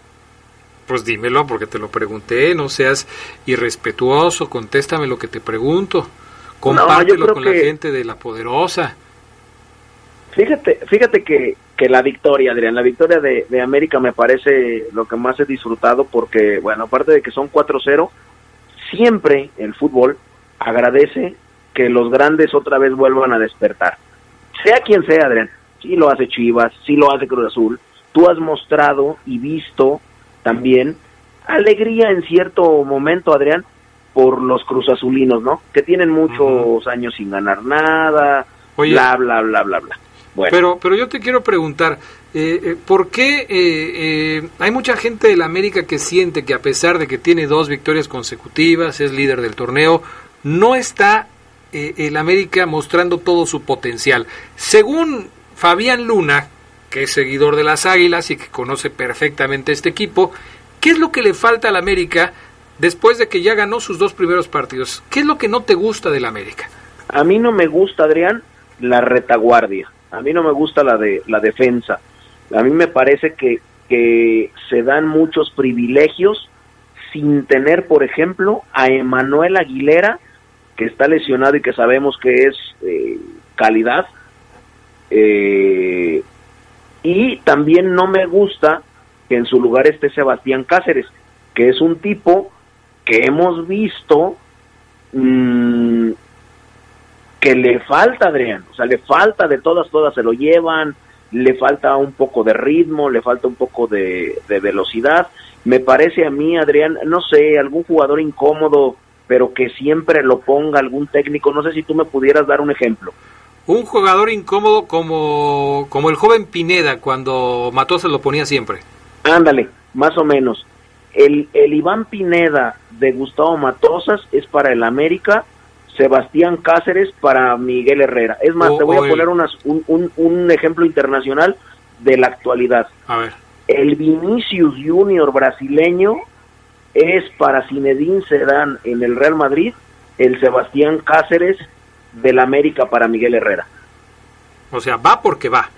Pues dímelo porque te lo pregunté, no seas irrespetuoso, contéstame lo que te pregunto, compártelo con la gente de la poderosa.
Fíjate, fíjate que, que la victoria, Adrián, la victoria de, de América me parece lo que más he disfrutado porque, bueno, aparte de que son 4-0, siempre el fútbol agradece que los grandes otra vez vuelvan a despertar. Sea quien sea, Adrián, si lo hace Chivas, si lo hace Cruz Azul, tú has mostrado y visto también alegría en cierto momento, Adrián, por los Cruz Azulinos, ¿no? Que tienen muchos años sin ganar nada, bla, bla, bla, bla, bla. Bueno.
Pero, pero yo te quiero preguntar, eh, eh, ¿por qué eh, eh, hay mucha gente de la América que siente que a pesar de que tiene dos victorias consecutivas, es líder del torneo, no está el América mostrando todo su potencial? Según Fabián Luna, que es seguidor de las Águilas y que conoce perfectamente este equipo, ¿qué es lo que le falta al América después de que ya ganó sus dos primeros partidos? ¿Qué es lo que no te gusta del América?
A mí no me gusta, Adrián, la retaguardia. A mí no me gusta la de la defensa. A mí me parece que, que se dan muchos privilegios sin tener, por ejemplo, a Emanuel Aguilera, que está lesionado y que sabemos que es eh, calidad. Eh, y también no me gusta que en su lugar esté Sebastián Cáceres, que es un tipo que hemos visto mmm, que le falta, Adrián, o sea, le falta de todas, todas se lo llevan, le falta un poco de ritmo, le falta un poco de, de velocidad. Me parece a mí, Adrián, no sé, algún jugador incómodo, pero que siempre lo ponga algún técnico. No sé si tú me pudieras dar un ejemplo.
Un jugador incómodo como, como el joven Pineda cuando Matosa lo ponía siempre.
Ándale, más o menos. El, el Iván Pineda de Gustavo Matosas es para el América, Sebastián Cáceres para Miguel Herrera. Es más,
O-
te voy a
el-
poner unas, un, un, un ejemplo internacional de la actualidad.
A ver.
El Vinicius Junior brasileño es para Zinedine Zidane en el Real Madrid, el Sebastián Cáceres del América para Miguel Herrera.
O sea, va porque va.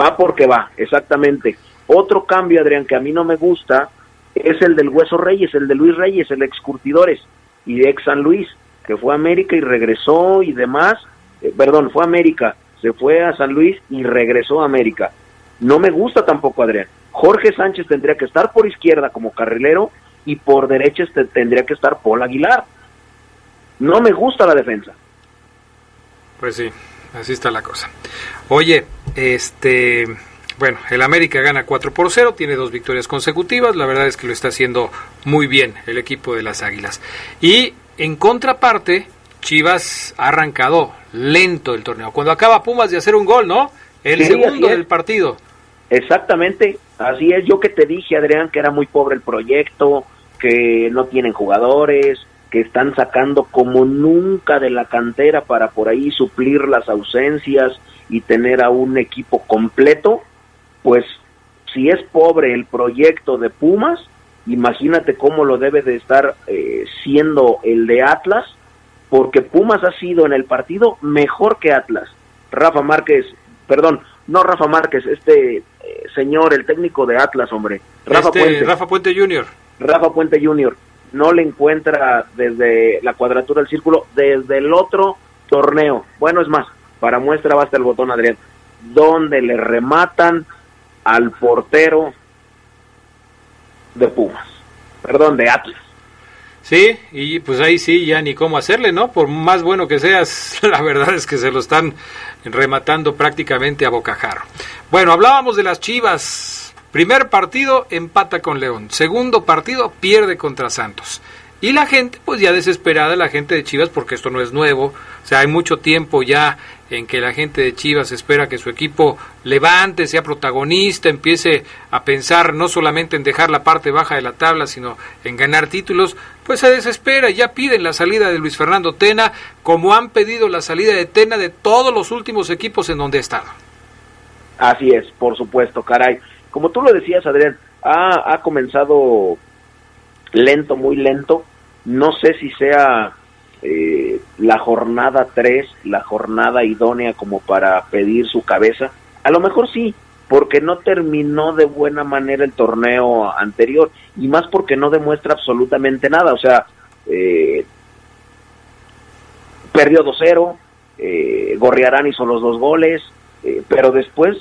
Va porque va, exactamente. Otro cambio, Adrián, que a mí no me gusta, es el del Hueso Reyes, el de Luis Reyes, el ex Curtidores y de ex San Luis, que fue a América y regresó y demás. Eh, perdón, fue a América, se fue a San Luis y regresó a América. No me gusta tampoco, Adrián. Jorge Sánchez tendría que estar por izquierda como carrilero y por derecha este- tendría que estar Paul Aguilar. No me gusta la defensa.
Pues sí, así está la cosa. Oye, este, bueno, el América gana 4 por 0, tiene dos victorias consecutivas, la verdad es que lo está haciendo muy bien el equipo de las Águilas. Y en contraparte, Chivas ha arrancado lento el torneo. Cuando acaba Pumas de hacer un gol, ¿no? El
Sí,
segundo del partido.
Exactamente, así es. Yo que te dije, Adrián, que era muy pobre el proyecto, que no tienen jugadores, que están sacando como nunca de la cantera para por ahí suplir las ausencias y tener a un equipo completo, pues si es pobre el proyecto de Pumas, imagínate cómo lo debe de estar eh, siendo el de Atlas, porque Pumas ha sido en el partido mejor que Atlas. Rafa Márquez, perdón, no Rafa Márquez, este eh, señor, el técnico de Atlas, hombre. Rafa
este,
Puente.
Rafa Puente Jr.
Rafa Puente Jr. no le encuentra desde la cuadratura del círculo, desde el otro torneo. Bueno, es más, para muestra basta el botón, Adrián, donde le rematan al portero de Pumas, perdón, de Atlas.
Sí, y pues ahí sí, ya ni cómo hacerle, ¿no? Por más bueno que seas, la verdad es que se lo están rematando prácticamente a bocajarro. Bueno, hablábamos de las Chivas. Primer partido empata con León. Segundo partido pierde contra Santos. Y la gente, pues ya desesperada, la gente de Chivas, porque esto no es nuevo. O sea, hay mucho tiempo ya en que la gente de Chivas espera que su equipo levante, sea protagonista, empiece a pensar no solamente en dejar la parte baja de la tabla, sino en ganar títulos, pues se desespera y ya piden la salida de Luis Fernando Tena, como han pedido la salida de Tena de todos los últimos equipos en donde ha estado.
Así es, por supuesto, caray. Como tú lo decías, Adrián, ha, ha comenzado lento, muy lento. No sé si sea eh, la jornada 3, la jornada idónea como para pedir su cabeza. A lo mejor sí, porque no terminó de buena manera el torneo anterior y más porque no demuestra absolutamente nada. O sea, eh, perdió 2-0, eh, Gorriarán hizo los dos goles, eh, pero después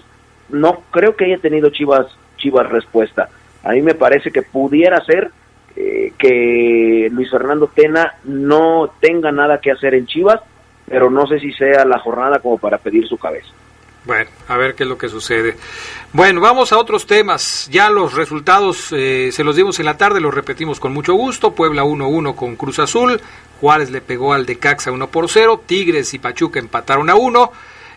no creo que haya tenido Chivas Chivas respuesta. A mí me parece que pudiera ser eh, que Luis Fernando Tena no tenga nada que hacer en Chivas, pero no sé si sea la jornada como para pedir su cabeza.
Bueno, a ver qué es lo que sucede. Bueno, vamos a otros temas. Ya los resultados eh, se los dimos en la tarde, los repetimos con mucho gusto. Puebla 1-1 con Cruz Azul, Juárez le pegó al de Caxa 1 por 0, Tigres y Pachuca empataron a 1.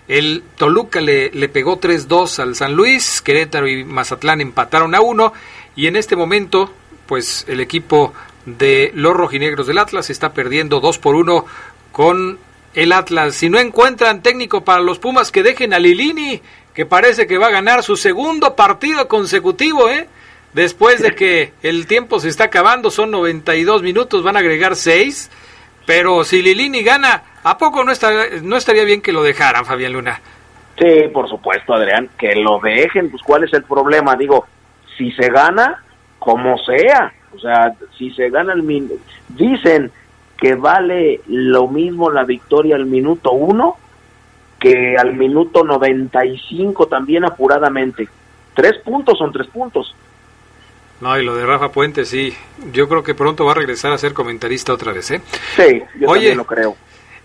El Toluca le, le pegó 3-2 al San Luis, Querétaro y Mazatlán empataron a 1 y en este momento pues el equipo de los rojinegros del Atlas está perdiendo 2 por 1 con el Atlas. Si no encuentran técnico para los Pumas, que dejen a Lilini, que parece que va a ganar su segundo partido consecutivo, ¿eh? Después de que el tiempo se está acabando, son 92 minutos, van a agregar 6. Pero si Lilini gana, ¿a poco no, está, no estaría bien que lo dejaran, Fabián Luna?
Sí, por supuesto, Adrián, que lo dejen, pues ¿cuál es el problema? Digo, si se gana, como sea, o sea, si se gana el dicen que vale lo mismo la victoria al minuto uno que al minuto 95 también apuradamente. Tres puntos son tres puntos.
No, y lo de Rafa Puente, sí. Yo creo que pronto va a regresar a ser comentarista otra vez, ¿eh?
Sí, yo Oye, también lo creo.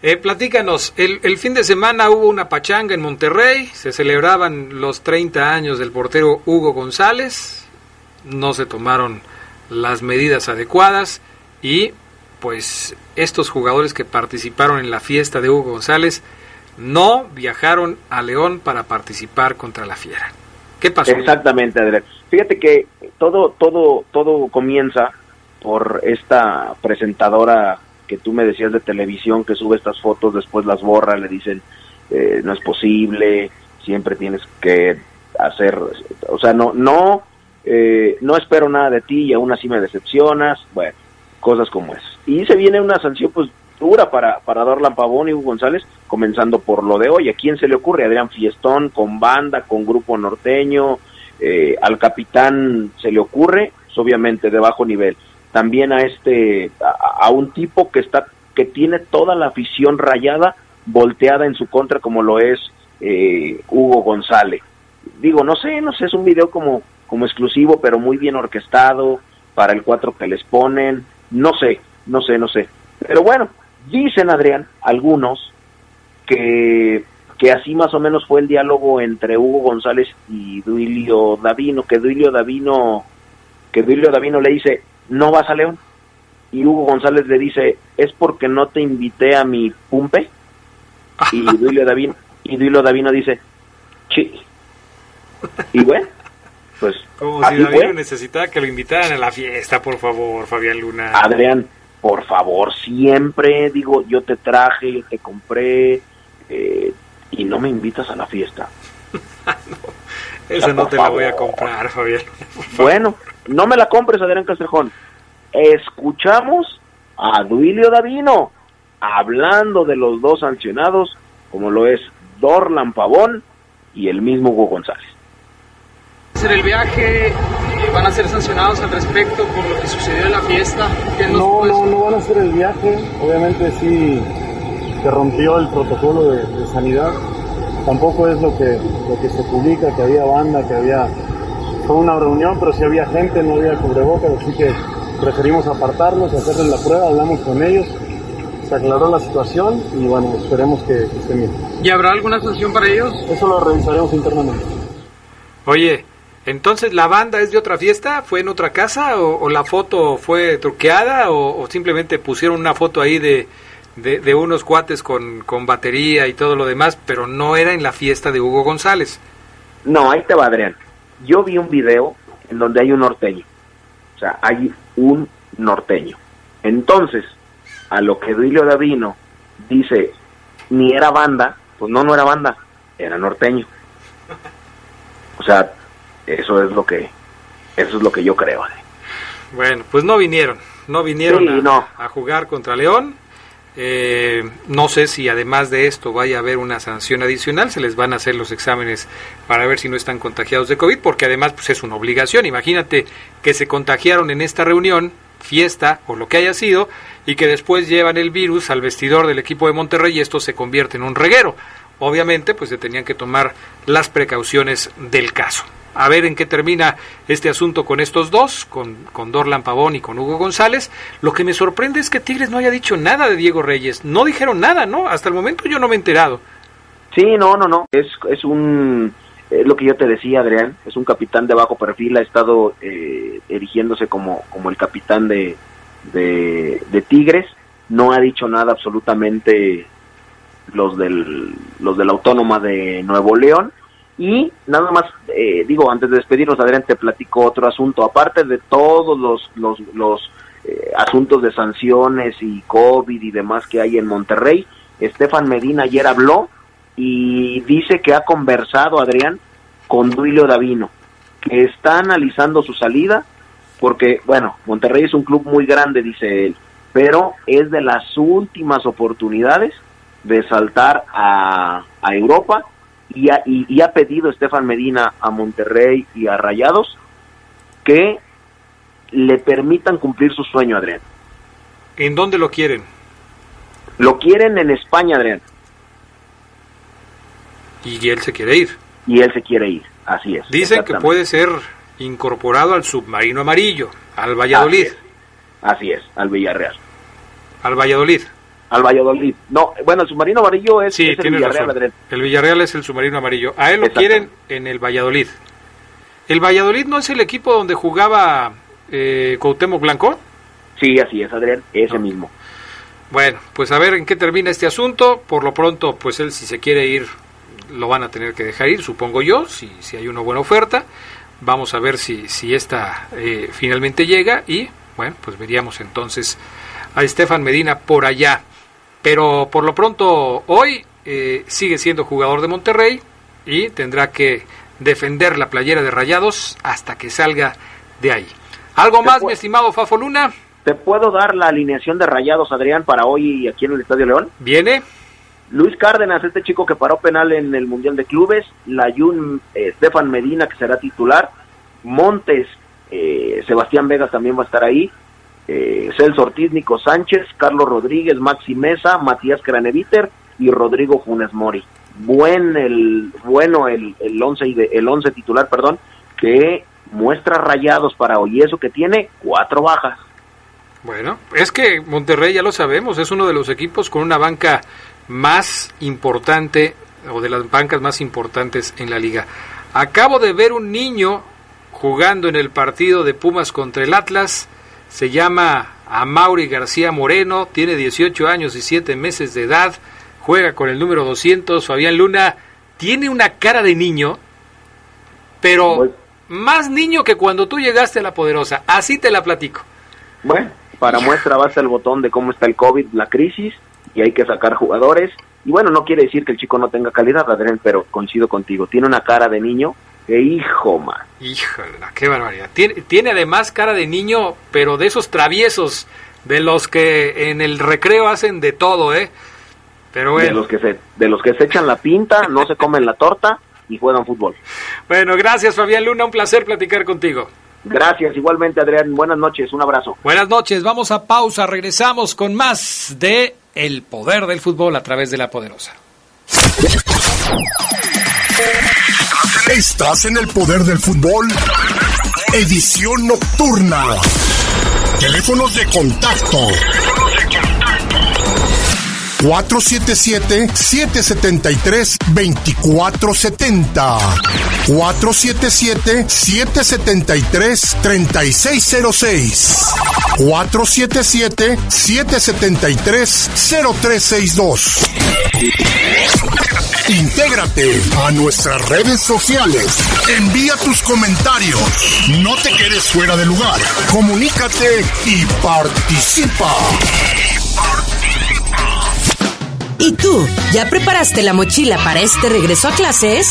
Eh, platícanos, el, el, fin de semana hubo una pachanga en Monterrey, se celebraban los 30 años del portero Hugo González, no se tomaron las medidas adecuadas y pues estos jugadores que participaron en la fiesta de Hugo González no viajaron a León para participar contra la Fiera. ¿Qué pasó?
Exactamente, Adrián. Fíjate que todo, todo, todo comienza por esta presentadora que tú me decías de televisión que sube estas fotos, después las borra, le dicen eh, no es posible, siempre tienes que hacer, o sea, no, no, eh, no espero nada de ti y aún así me decepcionas, bueno, cosas como esas. Y se viene una sanción pues dura para, para Dorlan Pavón y Hugo González, comenzando por lo de hoy. ¿A quién se le ocurre? Adrián Fiestón, con banda, con grupo norteño, eh, al capitán se le ocurre, pues, obviamente de bajo nivel. También a este, a, a, un tipo que está, que tiene toda la afición rayada, volteada en su contra, como lo es eh, Hugo González. Digo, no sé, no sé, es un video como, como exclusivo, pero muy bien orquestado, para el cuatro que les ponen, no sé, no sé, no sé. Pero bueno, dicen Adrián, algunos, que, que así más o menos fue el diálogo entre Hugo González y Duilio Davino, que Duilio Davino, que Duilio Davino le dice, no vas a León. Y Hugo González le dice, es porque no te invité a mi pumpe. Y Duilio Davino, y Duilio Davino dice, sí. Y bueno, pues
como si David necesitaba que lo invitaran a la fiesta, por favor, Fabián Luna.
Adrián, por favor, siempre digo, yo te traje, yo te compré, eh, y no me invitas a la fiesta.
no, esa no te favor. la voy a comprar, Fabián.
Bueno, no me la compres, Adrián Castrejón. Escuchamos a Duilio Davino hablando de los dos sancionados, como lo es Dorlan Pavón y el mismo Hugo González.
Hacer el viaje? ¿Van a ser sancionados al respecto por lo que sucedió en la fiesta?
no, no, no van a hacer el viaje. Obviamente sí se rompió el protocolo de, de, sanidad. Tampoco es lo que, lo que se publica, que había banda, que había... Fue una reunión, pero sí había gente, no había cubrebocas, así que preferimos apartarlos, hacerles la prueba, hablamos con ellos, se aclaró la situación y bueno, esperemos que, que estén bien.
¿Y habrá alguna sanción para ellos?
Eso lo revisaremos internamente.
Oye, entonces, ¿la banda es de otra fiesta? ¿Fue en otra casa? ¿O, la foto fue truqueada? O, simplemente pusieron una foto ahí de, de, de, unos cuates con, con batería y todo lo demás, pero no era en la fiesta de Hugo González?
No, ahí te va, Adrián. Yo vi un video en donde hay un norteño. O sea, hay un norteño. Entonces, a lo que Duilio Davino dice, ni era banda, pues no, no era banda, era norteño. O sea, eso es lo que eso es lo que yo creo.
Bueno, pues no vinieron, no vinieron
sí,
a,
no.
a, jugar contra León. Eh, no sé si además de esto vaya a haber una sanción adicional, se les van a hacer los exámenes para ver si no están contagiados de COVID, porque además pues es una obligación. Imagínate que se contagiaron en esta reunión, fiesta o lo que haya sido, y que después llevan el virus al vestidor del equipo de Monterrey y esto se convierte en un reguero. Obviamente, pues se tenían que tomar las precauciones del caso a ver en qué termina este asunto con estos dos, con, con Dorlan Pavón y con Hugo González. Lo que me sorprende es que Tigres no haya dicho nada de Diego Reyes. No dijeron nada, ¿no? Hasta el momento yo no me he enterado.
Sí, no, no, no. Es, es un. Eh, lo que yo te decía, Adrián. Es un capitán de bajo perfil. Ha estado eh, erigiéndose como, como el capitán de, de, de Tigres. No ha dicho nada absolutamente los del, los de la Autónoma de Nuevo León y nada más, eh, digo, antes de despedirnos, Adrián, te platico otro asunto. Aparte de todos los, los, los eh, asuntos de sanciones y COVID y demás que hay en Monterrey, Estefan Medina ayer habló y dice que ha conversado, Adrián, con Duilio Davino, que está analizando su salida, porque, bueno, Monterrey es un club muy grande, dice él, pero es de las últimas oportunidades de saltar a, a Europa y ha, y, y ha pedido Estefan Medina a Monterrey y a Rayados que le permitan cumplir su sueño, Adrián.
¿En dónde lo quieren?
Lo quieren en España, Adrián.
Y él se quiere ir.
Y él se quiere ir, así es.
Dicen que puede ser incorporado al submarino amarillo, al Valladolid.
Así es, así es al Villarreal.
Al Valladolid
al Valladolid. No, bueno, el submarino amarillo es,
sí,
es el Villarreal.
Razón. El Villarreal es el submarino amarillo. A él lo quieren en el Valladolid. ¿El Valladolid no es el equipo donde jugaba eh, Cuauhtémoc Blanco?
Sí, así es, Adrián, ese no. mismo.
Bueno, pues a ver en qué termina este asunto. Por lo pronto, pues él si se quiere ir, lo van a tener que dejar ir, supongo yo, si, si hay una buena oferta. Vamos a ver si, si esta eh, finalmente llega y, bueno, pues veríamos entonces a Estefan Medina por allá pero por lo pronto hoy eh, sigue siendo jugador de Monterrey y tendrá que defender la playera de Rayados hasta que salga de ahí. ¿Algo más, mi estimado Fafo Luna?
¿Te puedo dar la alineación de Rayados, Adrián, para hoy aquí en el Estadio León?
Viene.
Luis Cárdenas, este chico que paró penal en el Mundial de Clubes, Layun eh, Stefan Medina, que será titular, Montes, eh, Sebastián Vegas también va a estar ahí, eh, Celso Ortiz, Nico Sánchez, Carlos Rodríguez, Maxi Mesa, Matías Craneviter y Rodrigo Funes Mori. Buen el, bueno el, el once y de, el once titular, perdón, que muestra rayados para hoy, eso que tiene cuatro bajas.
Bueno, es que Monterrey ya lo sabemos, es uno de los equipos con una banca más importante o de las bancas más importantes en la liga. Acabo de ver un niño jugando en el partido de Pumas contra el Atlas se llama Amaury García Moreno, tiene 18 años y 7 meses de edad, juega con el número 200, Fabián Luna, tiene una cara de niño, pero más niño que cuando tú llegaste a la poderosa, así te la platico.
Bueno, para muestra basta el botón de cómo está el COVID, la crisis, y hay que sacar jugadores. Y bueno, no quiere decir que el chico no tenga calidad, Adrián, pero coincido contigo, tiene una cara de niño ¡Qué hijo, man!
Híjole, qué barbaridad. Tiene, tiene además cara de niño, pero de esos traviesos, de los que en el recreo hacen de todo, ¿eh? Pero bueno.
De los que se, de los que se echan la pinta, no se comen la torta y juegan fútbol.
Bueno, gracias Fabián Luna, un placer platicar contigo.
Gracias, igualmente Adrián, buenas noches, un abrazo.
Buenas noches, vamos a pausa, regresamos con más de El Poder del Fútbol a través de la Poderosa.
Estás en el poder del fútbol. Edición nocturna. Teléfonos de contacto. 477-773-2470. 477-773-3606. 477-773-0362. Intégrate a nuestras redes sociales. Envía tus comentarios. No te quedes fuera de lugar. Comunícate y participa.
¿Y tú? ¿Ya preparaste la mochila para este regreso a clases?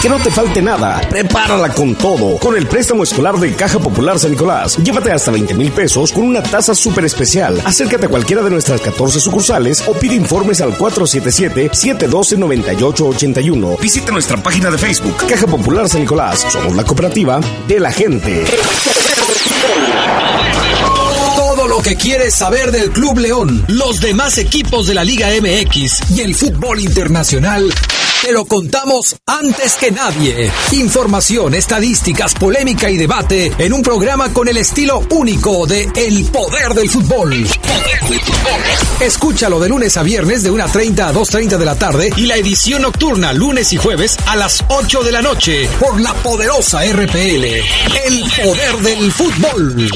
Que no te falte nada. Prepárala con todo. Con el préstamo escolar de Caja Popular San Nicolás. Llévate hasta 20 mil pesos con una tasa súper especial. Acércate a cualquiera de nuestras 14 sucursales o pide informes al 477-712-9881. Visita nuestra página de Facebook. Caja Popular San Nicolás. Somos la cooperativa de la gente.
Lo que quieres saber del Club León, los demás equipos de la Liga MX y el fútbol internacional, te lo contamos antes que nadie. Información, estadísticas, polémica y debate en un programa con el estilo único de El Poder del Fútbol. Escúchalo de lunes a viernes de 1.30 a 2.30 de la tarde y la edición nocturna lunes y jueves a las 8 de la noche por la poderosa RPL. El Poder del Fútbol.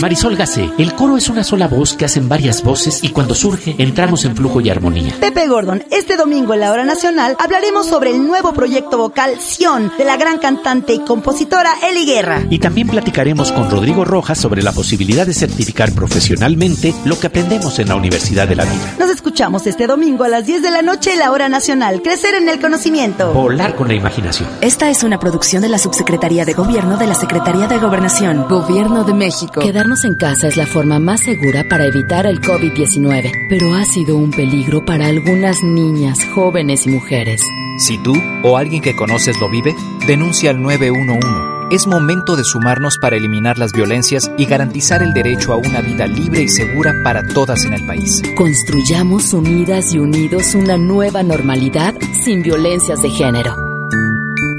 Marisol Gacé, el coro es una sola voz que hacen varias voces y cuando surge entramos en flujo y armonía.
Pepe Gordon, este domingo en la hora nacional hablaremos sobre el nuevo proyecto vocal Sion de la gran cantante y compositora Eli Guerra.
Y también platicaremos con Rodrigo Rojas sobre la posibilidad de certificar profesionalmente lo que aprendemos en la Universidad de la Vida.
Nos escuchamos este domingo a las 10 de la noche en la hora nacional. Crecer en el conocimiento.
Volar con la imaginación.
Esta es una producción de la Subsecretaría de Gobierno de la Secretaría de Gobernación, Gobierno de México. Quedarnos en casa es la forma más segura para evitar el COVID-19, pero ha sido un peligro para algunas niñas, jóvenes y mujeres.
Si tú o alguien que conoces lo vive, denuncia al 911. Es momento de sumarnos para eliminar las violencias y garantizar el derecho a una vida libre y segura para todas en el país.
Construyamos unidas y unidos una nueva normalidad sin violencias de género.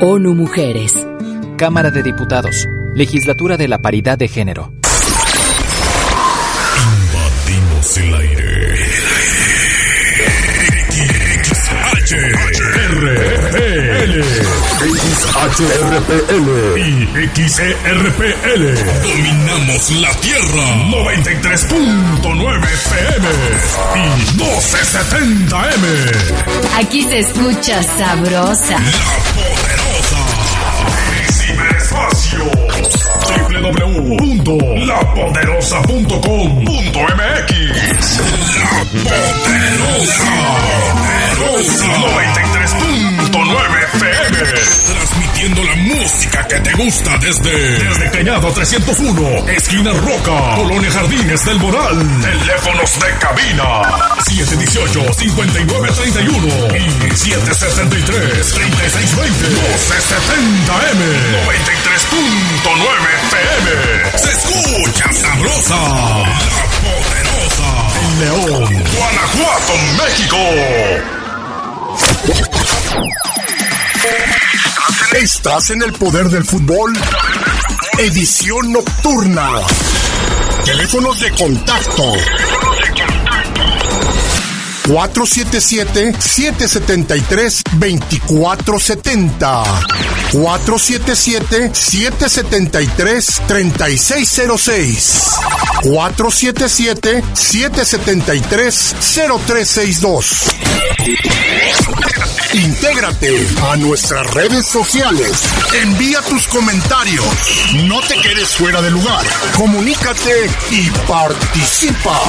ONU Mujeres.
Cámara de Diputados. Legislatura de la Paridad de Género.
XHRPL. Y XERPL. Dominamos la Tierra. 93.9 FM. Y 1270M.
Aquí se escucha sabrosa.
Ciberespacio. www.lapoderosa.com.mx La Poderosa. 93.9 FM. Transmitiendo la música que te gusta desde, desde Cañada 301, esquina Roca, Colonia Jardines del Moral. Teléfonos de cabina 718-5931 y 773-3620. 1270M. 93.9 FM. Se escucha sabrosa. La poderosa. En León, Guanajuato, México. Estás en el poder del fútbol. Edición nocturna. Teléfonos de contacto. 477-773-2470. 477-773-3606. 477-773-0362. Intégrate a nuestras redes sociales. Envía tus comentarios. No te quedes fuera de lugar. Comunícate y participa.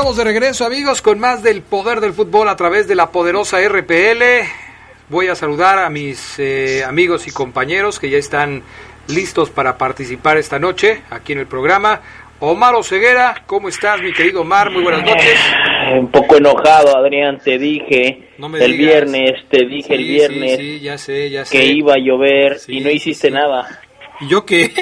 Estamos de regreso amigos con más del poder del fútbol a través de la poderosa RPL. Voy a saludar a mis eh, amigos y compañeros que ya están listos para participar esta noche aquí en el programa. Omar Oseguera, ¿cómo estás mi querido Omar? Muy buenas noches.
Un poco enojado, Adrián, te dije el viernes, te dije el viernes
ya sé, ya
que iba a llover y no hiciste nada.
¿Y yo qué?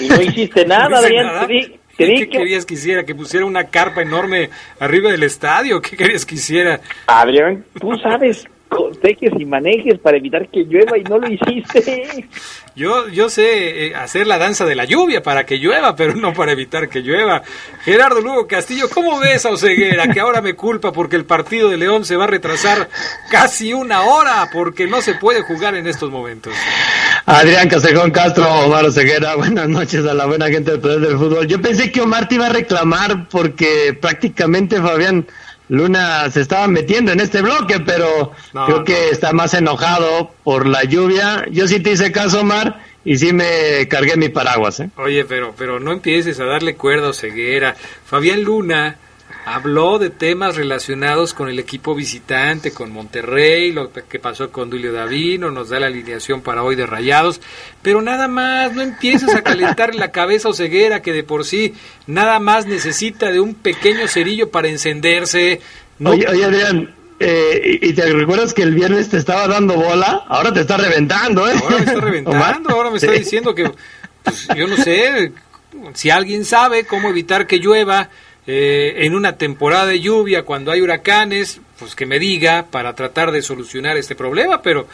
Y no hiciste nada, Adrián, te di-
¿Qué querías que hiciera? ¿Que pusiera una carpa enorme arriba del estadio? ¿Qué querías que hiciera?
Adrián, tú sabes tejes y manejes para evitar que llueva y no lo hiciste.
Yo, yo sé eh, hacer la danza de la lluvia para que llueva, pero no para evitar que llueva. Gerardo Lugo Castillo, ¿cómo ves a Oseguera que ahora me culpa porque el partido de León se va a retrasar casi una hora porque no se puede jugar en estos momentos?
Adrián Castejón Castro, Omar Ceguera, buenas noches a la buena gente del Poder del Fútbol. Yo pensé que Omar te iba a reclamar porque prácticamente Fabián Luna se estaba metiendo en este bloque, pero
No,
creo
no.
que está más enojado por la lluvia. Yo sí te hice caso, Omar, y sí me cargué mi paraguas. ¿eh?
Oye, pero, pero no empieces a darle cuerda a Oseguera. Fabián Luna habló de temas relacionados con el equipo visitante, con Monterrey, lo que pasó con Duilio Davino, nos da la alineación para hoy de Rayados, pero nada más, no empieces a calentarle la cabeza a Oseguera, que de por sí nada más necesita de un pequeño cerillo para encenderse. No-
Oye, oye, Adrián, eh, y, y te recuerdas que el viernes te estaba dando bola, ahora te está reventando, ¿eh?
Ahora me está reventando, ahora me está diciendo que, pues, yo no sé, si alguien sabe cómo evitar que llueva eh, en una temporada de lluvia cuando hay huracanes, pues que me diga para tratar de solucionar este problema, pero...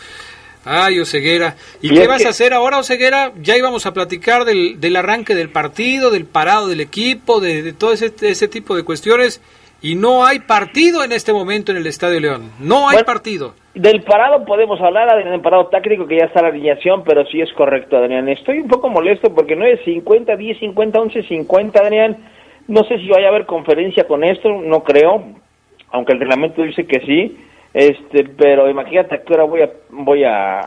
Ay, Oseguera. ¿Y
Y
qué vas
que-
a hacer ahora, Oseguera? Ya íbamos a platicar del, del arranque del partido, del parado del equipo, de, de todo ese, ese tipo de cuestiones. Y no hay partido en este momento en el Estadio León. No hay
Bueno,
partido.
Del parado podemos hablar, del parado táctico que ya está la alineación, pero sí es correcto, Adrián. Estoy un poco molesto porque no es 50, 10, 50, 11, 50, Adrián. No sé si vaya a haber conferencia con esto, no creo, aunque el reglamento dice que sí. Este, pero imagínate a qué hora voy a voy a,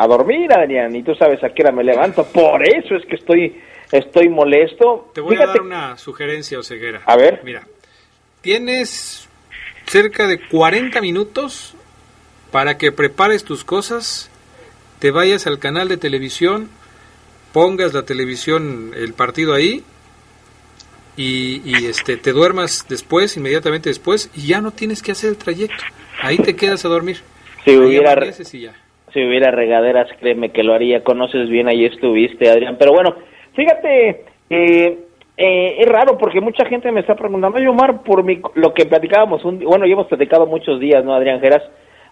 a- dormir, Adrián, y tú sabes a qué hora me levanto. Por eso es que estoy estoy molesto.
Te voy
Fíjate-
a dar una sugerencia, Oseguera.
A ver.
Mira, tienes cerca de 40 minutos para que prepares tus cosas, te vayas al canal de televisión, pongas la televisión, el partido ahí, y, y, este te duermas después, inmediatamente después, y ya no tienes que hacer el trayecto. Ahí te quedas a dormir.
Si
Ahí
hubiera-
y ya.
Si hubiera regaderas, créeme que lo haría. Conoces bien, ahí estuviste, Adrián. Pero bueno, fíjate, eh, eh, es raro porque mucha gente me está preguntando, oye, Omar, por mi, lo que platicábamos, un, bueno, ya hemos platicado muchos días, ¿no, Adrián Geras?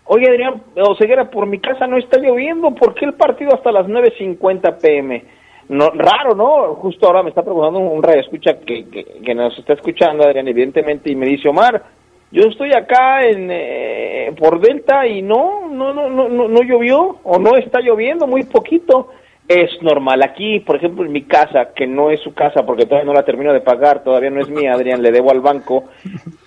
Oye, Adrián, Oseguera, por mi casa no está lloviendo, ¿por qué el partido hasta las 9.50 pm? No, raro, ¿no? Justo ahora me está preguntando un radio escucha que, que, que nos está escuchando, Adrián, evidentemente, y me dice, Omar, yo estoy acá en eh, por Delta y no, no, no, no, no, no llovió o no está lloviendo muy poquito. Es normal. Aquí, por ejemplo, en mi casa, que no es su casa porque todavía no la termino de pagar, todavía no es mía, Adrián, le debo al banco.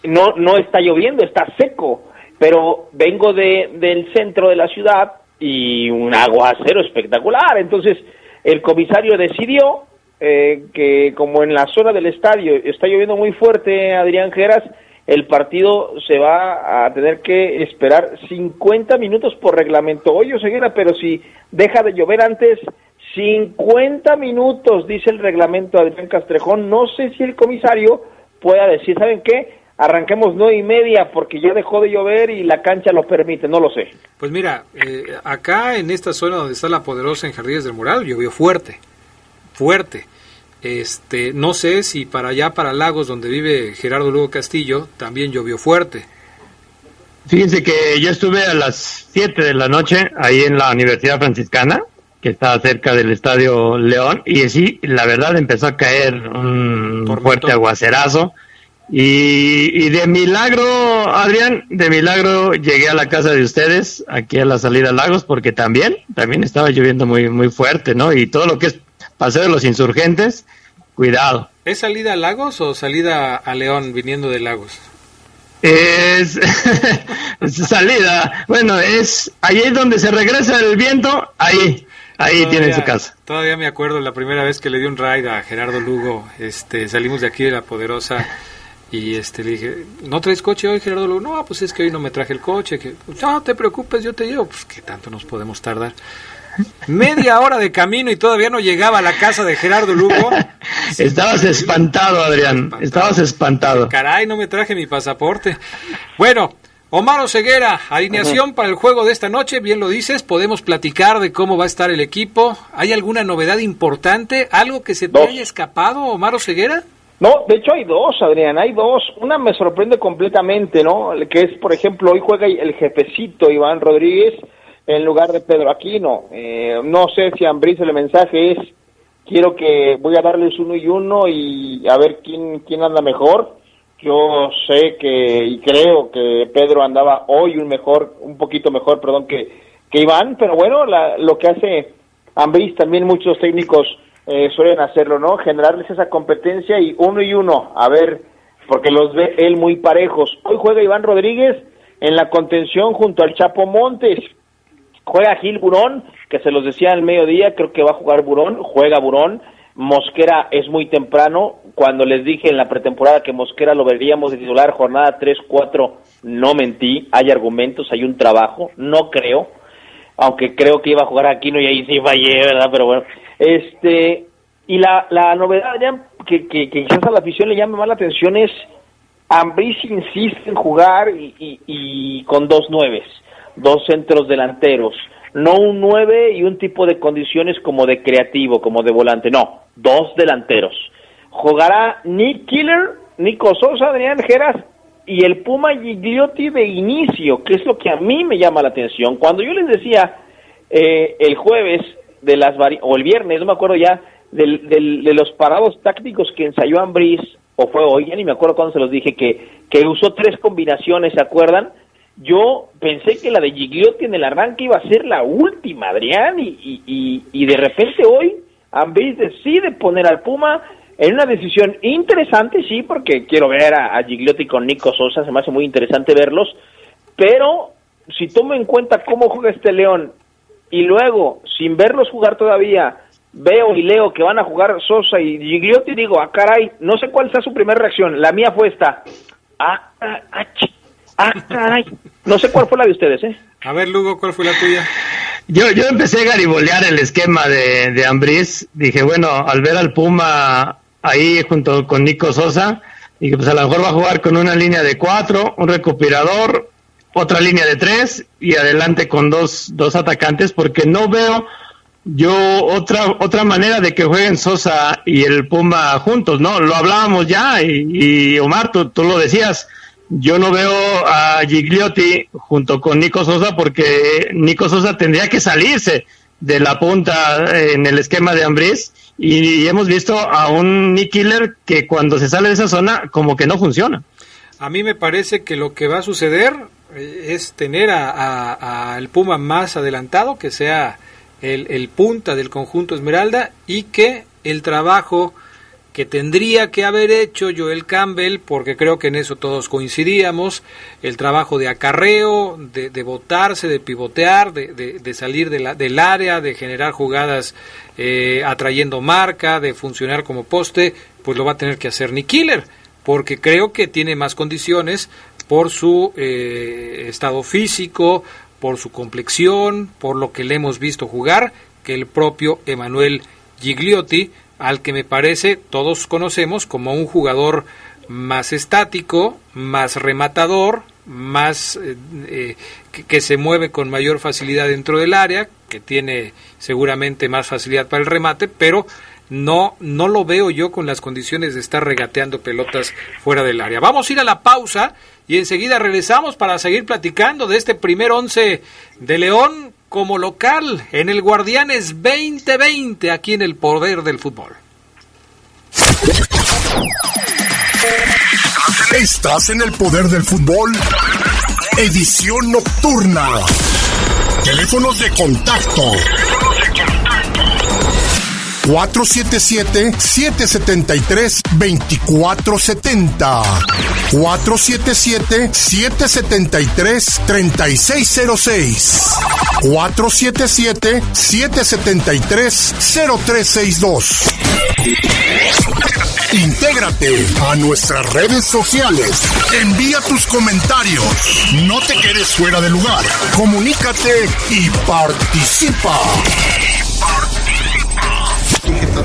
No, no está lloviendo, está seco. Pero vengo de, del centro de la ciudad y un aguacero espectacular. Entonces, el comisario decidió eh, que como en la zona del estadio está lloviendo muy fuerte, Adrián Geras, el partido se va a tener que esperar 50 minutos por reglamento. Oye, Oseguera, pero si deja de llover antes, 50 minutos, dice el reglamento Adrián Castrejón. No sé si el comisario pueda decir, ¿saben qué? Arranquemos nueve y media porque ya dejó de llover y la cancha lo permite, no lo sé.
Pues mira, eh, acá en esta zona donde está la poderosa en Jardines del Moral llovió fuerte, fuerte. Este, no sé si para allá, para Lagos, donde vive Gerardo Lugo Castillo, también llovió fuerte.
Fíjense que yo estuve a las 7 de la noche ahí en la Universidad Franciscana, que está cerca del Estadio León, y sí, la verdad empezó a caer un fuerte aguacerazo. Y, y de milagro, Adrián, de milagro llegué a la casa de ustedes, aquí a la salida a Lagos, porque también, también estaba lloviendo muy, muy fuerte, ¿no? Y todo lo que es Paseo de los Insurgentes, cuidado.
¿Es salida a Lagos o salida a León viniendo de Lagos?
Es, es salida. Bueno, es ahí es donde se regresa el viento. Ahí, ahí tienen su casa.
Todavía me acuerdo la primera vez que le di un ride a Gerardo Lugo. Este, salimos de aquí de la poderosa Y este le dije, ¿no traes coche hoy, Gerardo Lugo? No, pues es que hoy no me traje el coche. Que, no te preocupes, yo te llevo. Pues que tanto nos podemos tardar. Media hora de camino y todavía no llegaba a la casa de Gerardo Lugo.
Estabas espantado, Adrián. Estabas espantado.
Caray, no me traje mi pasaporte. Bueno, Omar Ceguera, alineación para el juego de esta noche, bien lo dices, podemos platicar de cómo va a estar el equipo. ¿Hay alguna novedad importante? ¿Algo que se te haya escapado, Omar Ceguera?
No, de hecho hay dos, Adrián, hay dos. Una me sorprende completamente, ¿no? Que es, por ejemplo, hoy juega el jefecito Iván Rodríguez en lugar de Pedro Aquino. Eh, no sé si a el mensaje es, quiero que voy a darles uno y uno y a ver quién, quién anda mejor. Yo sé que y creo que Pedro andaba hoy un mejor, un poquito mejor, perdón, que, que Iván, pero bueno, la, lo que hace Ambris también muchos técnicos eh, suelen hacerlo, ¿no? Generarles esa competencia y uno y uno, a ver, porque los ve él muy parejos. Hoy juega Iván Rodríguez en la contención junto al Chapo Montes. Juega Gil Burón, que se los decía al mediodía, creo que va a jugar Burón, juega Burón. Mosquera es muy temprano. Cuando les dije en la pretemporada que Mosquera lo veríamos de titular jornada 3-4, no mentí. Hay argumentos, hay un trabajo. No creo. Aunque creo que iba a jugar Aquino y ahí sí fallé, ¿verdad? Pero bueno. Este, y la, la novedad ya que, que, quizás a la afición le llame más la atención es Ambris insiste en jugar y, y, con dos nueves, dos centros delanteros, no un nueve y un tipo de condiciones como de creativo, como de volante, no, dos delanteros. Jugará Nick Killer, Nico Sosa, Adrián Geras y el Puma Gigliotti de inicio, que es lo que a mí me llama la atención. Cuando yo les decía eh, el jueves de las o el viernes, no me acuerdo ya, del, de los parados tácticos que ensayó Ambris, o fue hoy, ya ni me acuerdo cuando se los dije, que, que usó tres combinaciones, ¿se acuerdan? Yo pensé que la de Gigliotti en el arranque iba a ser la última, Adrián, y, y, y, de repente hoy Ambris decide poner al Puma en una decisión interesante, sí, porque quiero ver a, a Gigliotti con Nico Sosa, se me hace muy interesante verlos, pero si tomo en cuenta cómo juega este León y luego, sin verlos jugar todavía, veo y leo que van a jugar Sosa y Gigliotti, digo, ah, caray, no sé cuál sea su primera reacción. La mía fue esta. Ah, ah, ah, caray. No sé cuál fue la de ustedes, ¿eh?
A ver, Lugo, ¿cuál fue la tuya?
Yo, yo empecé a garibolear el esquema de, de Ambriz. Dije, bueno, al ver al Puma ahí junto con Nico Sosa, dije, pues a lo mejor va a jugar con una línea de cuatro, un recuperador, otra línea de tres y adelante con dos, dos atacantes porque no veo yo otra otra manera de que jueguen Sosa y el Puma juntos, ¿no? Lo hablábamos ya y, Omar, tú, tú, lo decías, yo no veo a Gigliotti junto con Nico Sosa porque Nico Sosa tendría que salirse de la punta en el esquema de Ambriz y, hemos visto a un Nick Killer que cuando se sale de esa zona como que no funciona.
A mí me parece que lo que va a suceder eh, es tener al Puma más adelantado, que sea el, punta del conjunto Esmeralda y que el trabajo que tendría que haber hecho Joel Campbell, porque creo que en eso todos coincidíamos, el trabajo de acarreo, de, de botarse, de pivotear, de, de, salir de la, del área, de generar jugadas eh, atrayendo marca, de funcionar como poste, pues lo va a tener que hacer Nick Killer, porque creo que tiene más condiciones por su eh, estado físico, por su complexión, por lo que le hemos visto jugar, que el propio Emanuel Gigliotti, al que me parece todos conocemos como un jugador más estático, más rematador, más eh, eh, que, que, se mueve con mayor facilidad dentro del área, que tiene seguramente más facilidad para el remate, pero no, no lo veo yo con las condiciones de estar regateando pelotas fuera del área. Vamos a ir a la pausa y enseguida regresamos para seguir platicando de este primer once de León como local en el Guardianes 2020 aquí en el Poder del Fútbol.
Estás en el Poder del Fútbol, edición nocturna. Teléfonos de contacto 477-773-2470. 477-773-3606. 477-773-0362. Intégrate a nuestras redes sociales. Envía tus comentarios. No te quedes fuera de lugar. Comunícate y participa.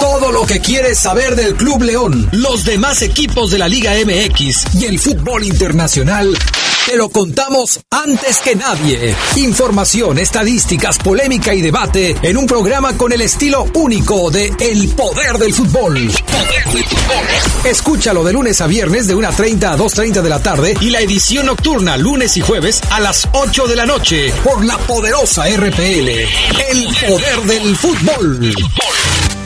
Todo lo que quieres saber del Club León, los demás equipos de la Liga MX y el fútbol internacional, te lo contamos antes que nadie. Información, estadísticas, polémica y debate en un programa con el estilo único de El Poder del Fútbol. Escúchalo de lunes a viernes de 1.30 a 2.30 de la tarde y la edición nocturna lunes y jueves a las 8 de la noche por la poderosa RPL. El Poder del Fútbol.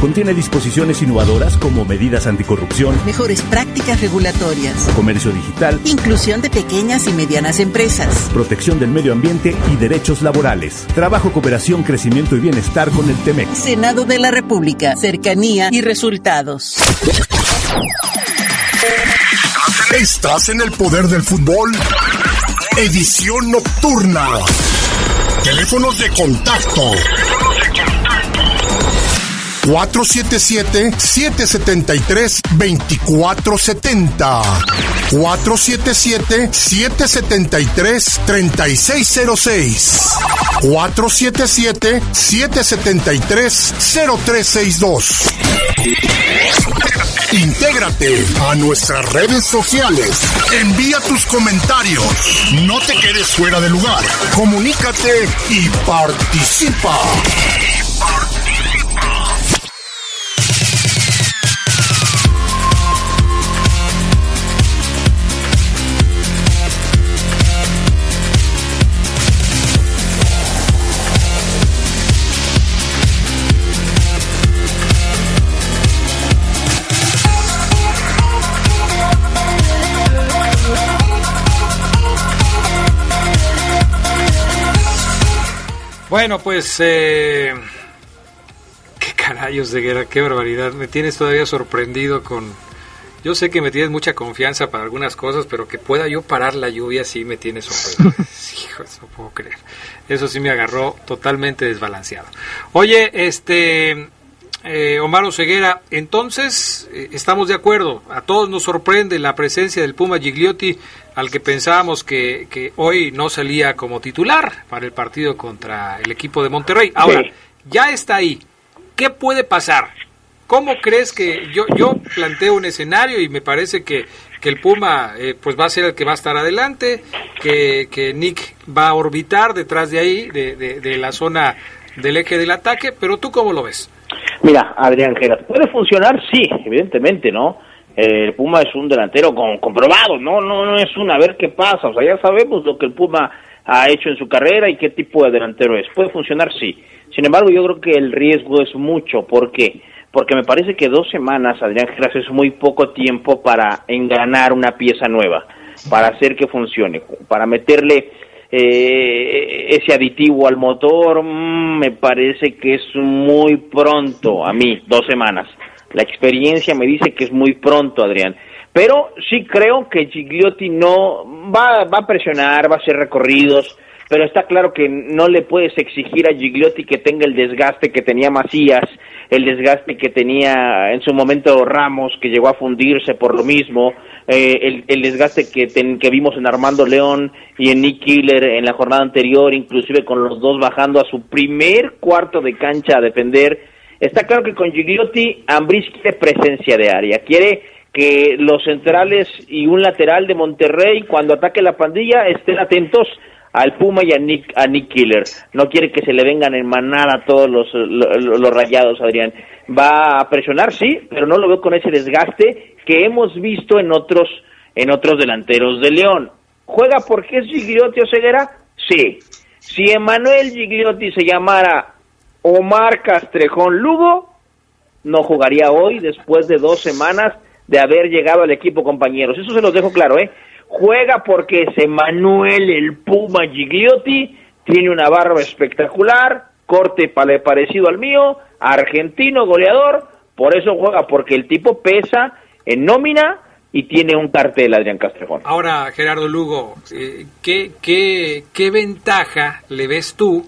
contiene disposiciones innovadoras como medidas anticorrupción,
Mejores prácticas regulatorias,
comercio digital,
inclusión de pequeñas y medianas empresas.
protección del medio ambiente y derechos laborales. Trabajo, cooperación, crecimiento y bienestar con el TEMEC.
Senado de la República, cercanía y resultados.
Estás en el poder del fútbol. Edición nocturna. Teléfonos de contacto. 477-773-2470. 477-773-3606. 477-773-0362. Intégrate a nuestras redes sociales. Envía tus comentarios. No te quedes fuera de lugar. Comunícate y participa.
Bueno, pues... Eh, qué carayos de guerra, qué barbaridad. Me tienes todavía sorprendido con... Yo sé que me tienes mucha confianza para algunas cosas, pero que pueda yo parar la lluvia sí me tiene sorprendido. Hijo, eso no puedo creer. Eso sí me agarró totalmente desbalanceado. Oye, este... Eh, Omar Oseguera, entonces eh, estamos de acuerdo, a todos nos sorprende la presencia del Puma Gigliotti, al que pensábamos que, que hoy no salía como titular para el partido contra el equipo de Monterrey. Ahora, ya está ahí, ¿qué puede pasar? ¿Cómo crees que yo, yo planteo un escenario y me parece que, que el Puma eh, pues va a ser el que va a estar adelante, que, que Nick va a orbitar detrás de ahí, de, de, de la zona del eje del ataque, pero tú cómo lo ves?
Mira, Adrián Geras, ¿puede funcionar? Sí, evidentemente, ¿no? El Puma es un delantero con, comprobado, no, no, no es un a ver qué pasa, o sea, ya sabemos lo que el Puma ha hecho en su carrera y qué tipo de delantero es. ¿Puede funcionar? Sí. Sin embargo, yo creo que el riesgo es mucho, ¿por qué? Porque me parece que dos semanas, Adrián Geras, es muy poco tiempo para enganar una pieza nueva, para hacer que funcione, para meterle eh, ese aditivo al motor, mm, me parece que es muy pronto, a mí, dos semanas. La experiencia me dice que es muy pronto, Adrián. Pero sí creo que Gigliotti no va, va a presionar, va a hacer recorridos, pero está claro que no le puedes exigir a Gigliotti que tenga el desgaste que tenía Macías, el desgaste que tenía en su momento Ramos, que llegó a fundirse por lo mismo, eh, el, el desgaste que, ten- que vimos en Armando León y en Nick Killer en la jornada anterior, inclusive con los dos bajando a su primer cuarto de cancha a defender. Está claro que con Gigliotti, Ambris quiere presencia de área, quiere que los centrales y un lateral de Monterrey, cuando ataque la pandilla, estén atentos al Puma y a Nick, a Nick Killer. No quiere que se le vengan en manada todos los, los, rayados, Adrián. Va a presionar, sí, pero no lo veo con ese desgaste que hemos visto en otros, en otros delanteros de León. ¿Juega porque es Gigliotti o Ceguera? Sí. Si Emanuel Gigliotti se llamara Omar Castrejón Lugo, no jugaría hoy después de dos semanas de haber llegado al equipo compañeros. Eso se los dejo claro, ¿eh? Juega porque es Emanuel el Puma Gigliotti, tiene una barba espectacular, corte parecido al mío, argentino, goleador, por eso juega, porque el tipo pesa en nómina y tiene un cartel Adrián Castrejón.
Ahora, Gerardo Lugo, eh, ¿qué, qué, qué ventaja le ves tú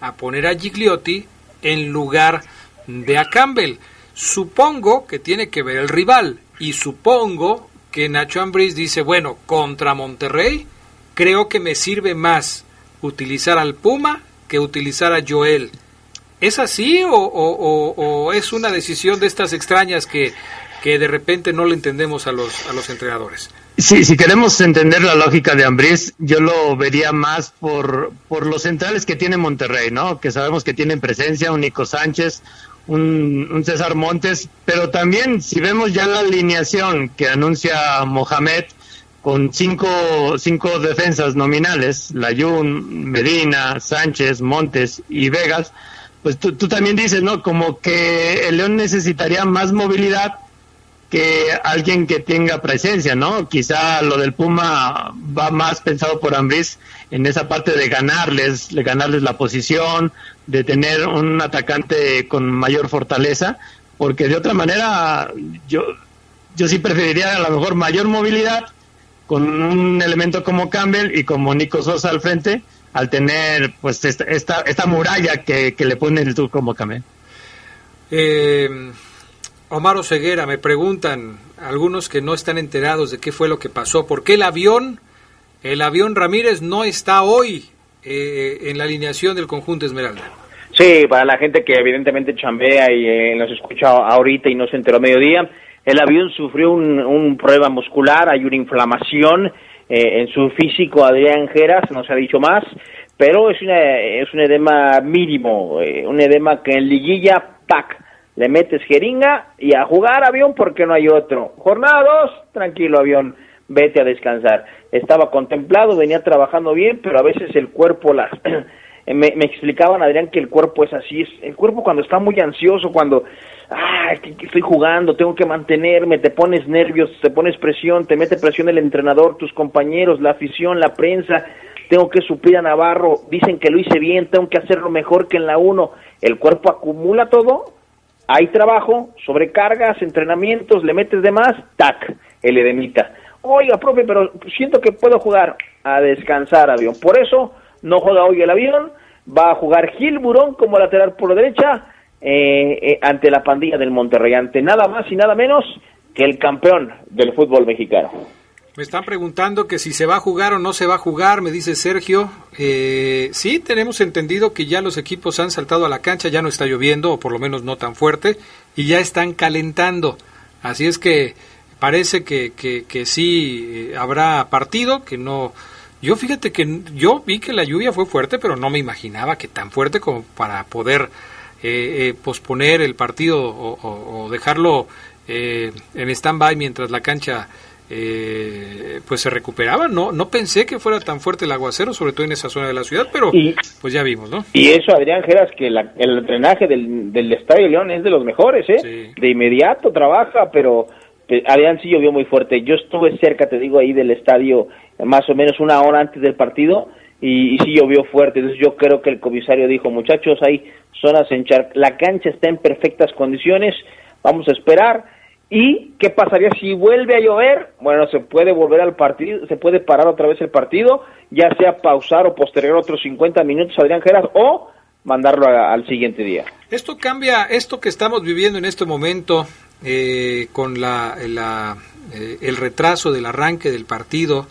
a poner a Gigliotti en lugar de a Campbell? Supongo que tiene que ver el rival y supongo que Nacho Ambriz dice, bueno, contra Monterrey creo que me sirve más utilizar al Puma que utilizar a Joel. ¿Es así o, es una decisión de estas extrañas que que de repente no le entendemos a los, a los entrenadores.
Sí, si queremos entender la lógica de Ambriz, yo lo vería más por, por los centrales que tiene Monterrey, ¿no? Que sabemos que tienen presencia, un Nico Sánchez, un, un, César Montes, pero también si vemos ya la alineación que anuncia Mohamed con cinco, cinco defensas nominales, Layun, Medina, Sánchez, Montes y Vegas, pues tú, tú también dices, ¿no? Como que el León necesitaría más movilidad que alguien que tenga presencia, ¿no? Quizá lo del Puma va más pensado por Ambriz en esa parte de ganarles, de ganarles la posición, de tener un atacante con mayor fortaleza, porque de otra manera yo yo sí preferiría a lo mejor mayor movilidad con un elemento como Campbell y como Nico Sosa al frente, al tener pues esta esta, esta muralla que, que le pone el tour como Campbell.
Eh, Omar Ceguera, me preguntan algunos que no están enterados de qué fue lo que pasó. ¿Por qué el avión, el avión Ramírez no está hoy eh, en la alineación del conjunto Esmeralda?
Sí, para la gente que evidentemente chambea y eh, nos escucha ahorita y no se enteró a mediodía, el avión sufrió un, un prueba muscular, hay una inflamación eh, en su físico, Adrián Geras, no se ha dicho más, pero es, una, es un edema mínimo, eh, un edema que en liguilla, ¡pac! Le metes jeringa y a jugar avión porque no hay otro. Jornada 2, tranquilo avión, vete a descansar. Estaba contemplado, venía trabajando bien, pero a veces el cuerpo las... me, explicaban, Adrián, que el cuerpo es así. Es, el cuerpo cuando está muy ansioso, cuando ah, estoy jugando, tengo que mantenerme, te pones nervios, te pones presión, te mete presión el entrenador, tus compañeros, la afición, la prensa. Tengo que suplir a Navarro, dicen que lo hice bien, tengo que hacerlo mejor que en la 1. El cuerpo acumula todo hay trabajo, sobrecargas, entrenamientos, le metes de más, tac, el edemita. Oiga, profe, pero siento que puedo jugar a descansar avión. Por eso no juega hoy el avión, va a jugar Gil Burón como lateral por la derecha eh, eh, ante la pandilla del Monterrey, ante nada más y nada menos que el campeón del fútbol mexicano.
Me están preguntando que si se va a jugar o no se va a jugar, me dice Sergio. Eh, sí, tenemos entendido que ya los equipos han saltado a la cancha, ya no está lloviendo, o por lo menos no tan fuerte, y ya están calentando. Así es que parece que, que, que sí eh, habrá partido, que no... Yo fíjate que yo vi que la lluvia fue fuerte, pero no me imaginaba que tan fuerte como para poder eh, posponer el partido o, o, o dejarlo en stand-by mientras la cancha eh, pues se recuperaba. No, no pensé que fuera tan fuerte el aguacero, sobre todo en esa zona de la ciudad, pero pues ya vimos, ¿no?
Y eso, Adrián Geras, que el drenaje del, del Estadio León es de los mejores, ¿eh? De inmediato trabaja, pero eh, Adrián sí llovió muy fuerte. Yo estuve cerca, te digo, ahí del estadio más o menos una hora antes del partido y, y sí llovió fuerte. Entonces yo creo que el comisario dijo, muchachos, hay zonas en char la cancha está en perfectas condiciones, vamos a esperar ¿Y qué pasaría si vuelve a llover? Bueno, se puede volver al partido, se puede parar otra vez el partido, ya sea pausar o posterior otros 50 minutos, Adrián Geras, o mandarlo a, al siguiente día.
Esto cambia, esto que estamos viviendo en este momento, eh, con la, la eh, el retraso del arranque del partido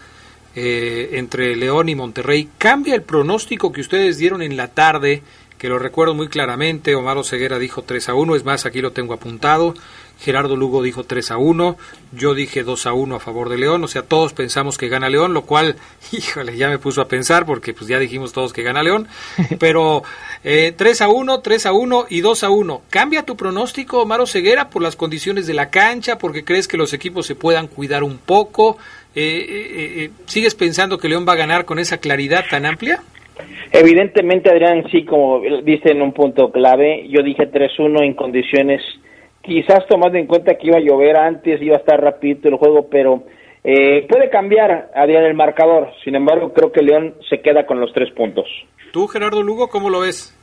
eh, entre León y Monterrey, ¿cambia el pronóstico que ustedes dieron en la tarde? Que lo recuerdo muy claramente, Omar Ceguera dijo 3 a 1, es más, aquí lo tengo apuntado Gerardo Lugo dijo 3 a 1, yo dije 2 a 1 a favor de León, o sea, todos pensamos que gana León, lo cual, híjole, ya me puso a pensar porque pues ya dijimos todos que gana León, pero eh, 3 a 1, 3 a 1 y 2 a 1. ¿Cambia tu pronóstico, Omar Ceguera, por las condiciones de la cancha, porque crees que los equipos se puedan cuidar un poco? Eh, eh, eh, ¿Sigues pensando que León va a ganar con esa claridad tan amplia?
Evidentemente, Adrián, sí, como dice en un punto clave, yo dije 3-1 en condiciones, quizás tomando en cuenta que iba a llover antes, iba a estar rapidito el juego, pero eh, puede cambiar, Adrián, el marcador. Sin embargo, creo que León se queda con los tres puntos.
¿Tú, Gerardo Lugo, cómo lo ves?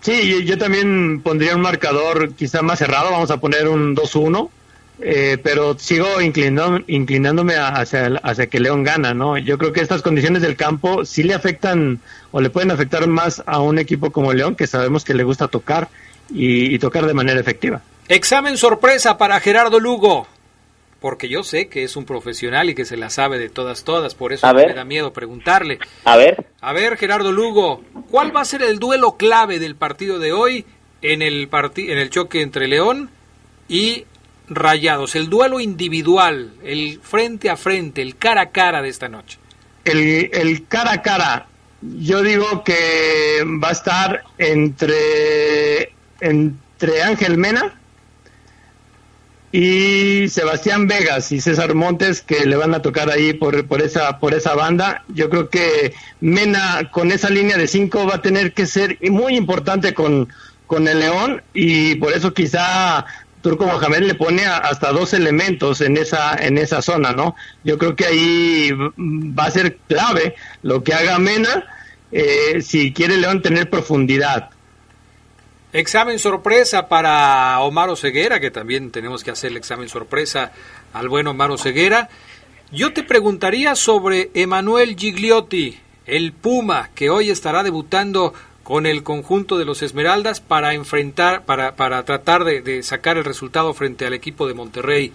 Sí, yo, yo también pondría un marcador quizá más cerrado, vamos a poner un 2-1. Eh, pero sigo inclinando, inclinándome hacia, hacia que León gana, ¿no? Yo creo que estas condiciones del campo sí le afectan o le pueden afectar más a un equipo como León, que sabemos que le gusta tocar y, y tocar de manera efectiva.
Examen sorpresa para Gerardo Lugo, porque yo sé que es un profesional y que se la sabe de todas, todas, por eso
A
me
ver.
da miedo preguntarle.
A ver.
A ver, Gerardo Lugo, ¿cuál va a ser el duelo clave del partido de hoy en el, parti- en el choque entre León y Rayados? El duelo individual, el frente a frente, el cara a cara de esta noche.
El, el cara a cara, yo digo que va a estar entre, entre Ángel Mena y Sebastián Vegas y César Montes que le van a tocar ahí por, por esa por esa banda. Yo creo que Mena con esa línea de cinco va a tener que ser muy importante con, con el León y por eso quizá Turco Mohamed le pone hasta dos elementos en esa en esa zona, ¿no? Yo creo que ahí va a ser clave lo que haga Mena eh, si quiere León tener profundidad.
Examen sorpresa para Omar Ceguera, que también tenemos que hacer el examen sorpresa al buen Omar Ceguera. Yo te preguntaría sobre Emanuel Gigliotti, el Puma, que hoy estará debutando con el conjunto de los Esmeraldas para enfrentar, para, para tratar de, de sacar el resultado frente al equipo de Monterrey.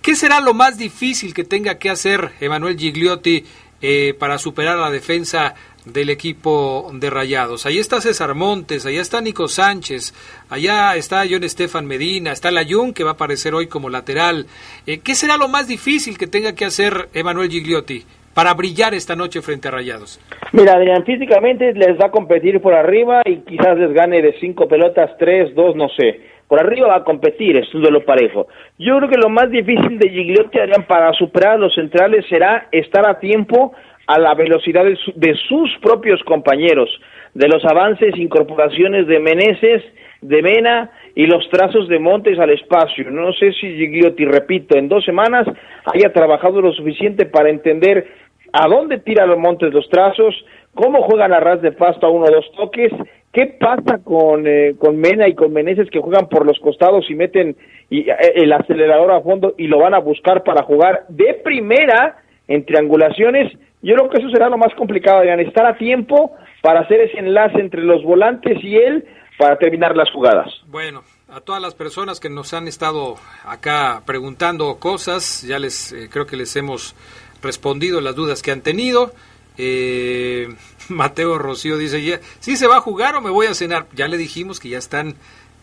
¿Qué será lo más difícil que tenga que hacer Emanuel Gigliotti eh, para superar la defensa del equipo de Rayados? Ahí está César Montes, allá está Nico Sánchez, allá está John Estefan Medina, está Layun que va a aparecer hoy como lateral. Eh, ¿Qué será lo más difícil que tenga que hacer Emanuel Gigliotti para brillar esta noche frente a Rayados?
Mira, Adrián, físicamente les va a competir por arriba y quizás les gane de cinco pelotas, tres, dos, no sé. Por arriba va a competir, es un duelo parejo. Yo creo que lo más difícil de Gigliotti, Adrián, para superar a los centrales será estar a tiempo a la velocidad de, su- de sus propios compañeros, de los avances, incorporaciones de Meneses, de Mena y los trazos de Montes al espacio. No sé si Gigliotti, repito, en dos semanas haya trabajado lo suficiente para entender a dónde tira los Montes los trazos, cómo juegan a ras de pasto a uno o dos toques, qué pasa con, eh, con Mena y con Meneses que juegan por los costados y meten y, eh, el acelerador a fondo y lo van a buscar para jugar de primera en triangulaciones. Yo creo que eso será lo más complicado, Adrián, estar a tiempo para hacer ese enlace entre los volantes y él para terminar las jugadas.
Bueno, a todas las personas que nos han estado acá preguntando cosas, ya les eh, creo que les hemos respondido las dudas que han tenido. Eh, Mateo Rocío dice, ya, ¿sí se va a jugar o me voy a cenar? Ya le dijimos que ya están,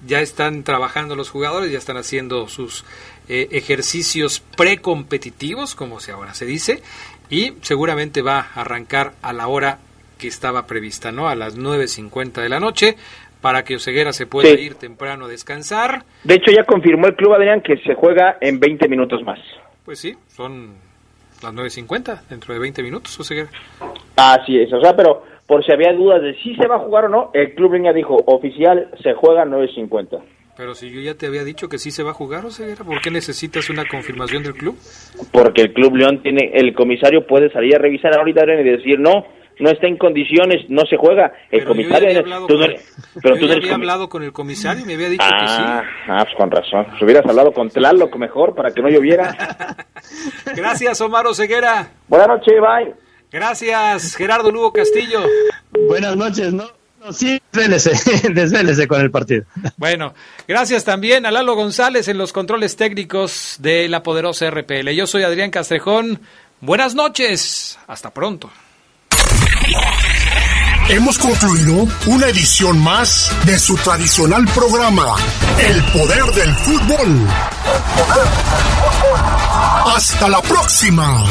ya están trabajando los jugadores, ya están haciendo sus eh, ejercicios precompetitivos, como se ahora se dice, y seguramente va a arrancar a la hora que estaba prevista, ¿no? A las 9.50 de la noche, para que Oseguera se pueda
Sí.
ir temprano a descansar.
De hecho, ya confirmó el club, Adrián, que se juega en 20 minutos más.
Pues sí, son las 9.50, dentro de 20 minutos, Oseguera.
Así es, o sea, pero por si había dudas de si se va a jugar o no, el club ya dijo, oficial, se juega 9.50.
Pero si yo ya te había dicho que sí se va a jugar, Oseguera, ¿por qué necesitas una confirmación del club?
Porque el club León tiene, el comisario puede salir a revisar ahorita y decir, no, no está en condiciones, no se juega. El
Pero yo
comisario,
ya había
Adrián,
hablado
tú no
con-
eres- pero
yo
tú no
ya
eres
había hablado con el comisario y me había dicho
Ah, ah, pues con razón. Si hubieras hablado con Tlaloc mejor para que no lloviera.
que sí. Gracias, Omar Oseguera.
Buenas noches, bye.
Gracias, Gerardo Lugo Castillo.
Buenas noches, ¿no? no sí, desvélese, desvélese con el partido.
Bueno, gracias también a Lalo González en los controles técnicos de la poderosa RPL. Yo soy Adrián Castrejón. Buenas noches. Hasta pronto.
hemos concluido una edición más de su tradicional programa, El Poder del Fútbol. Hasta la próxima.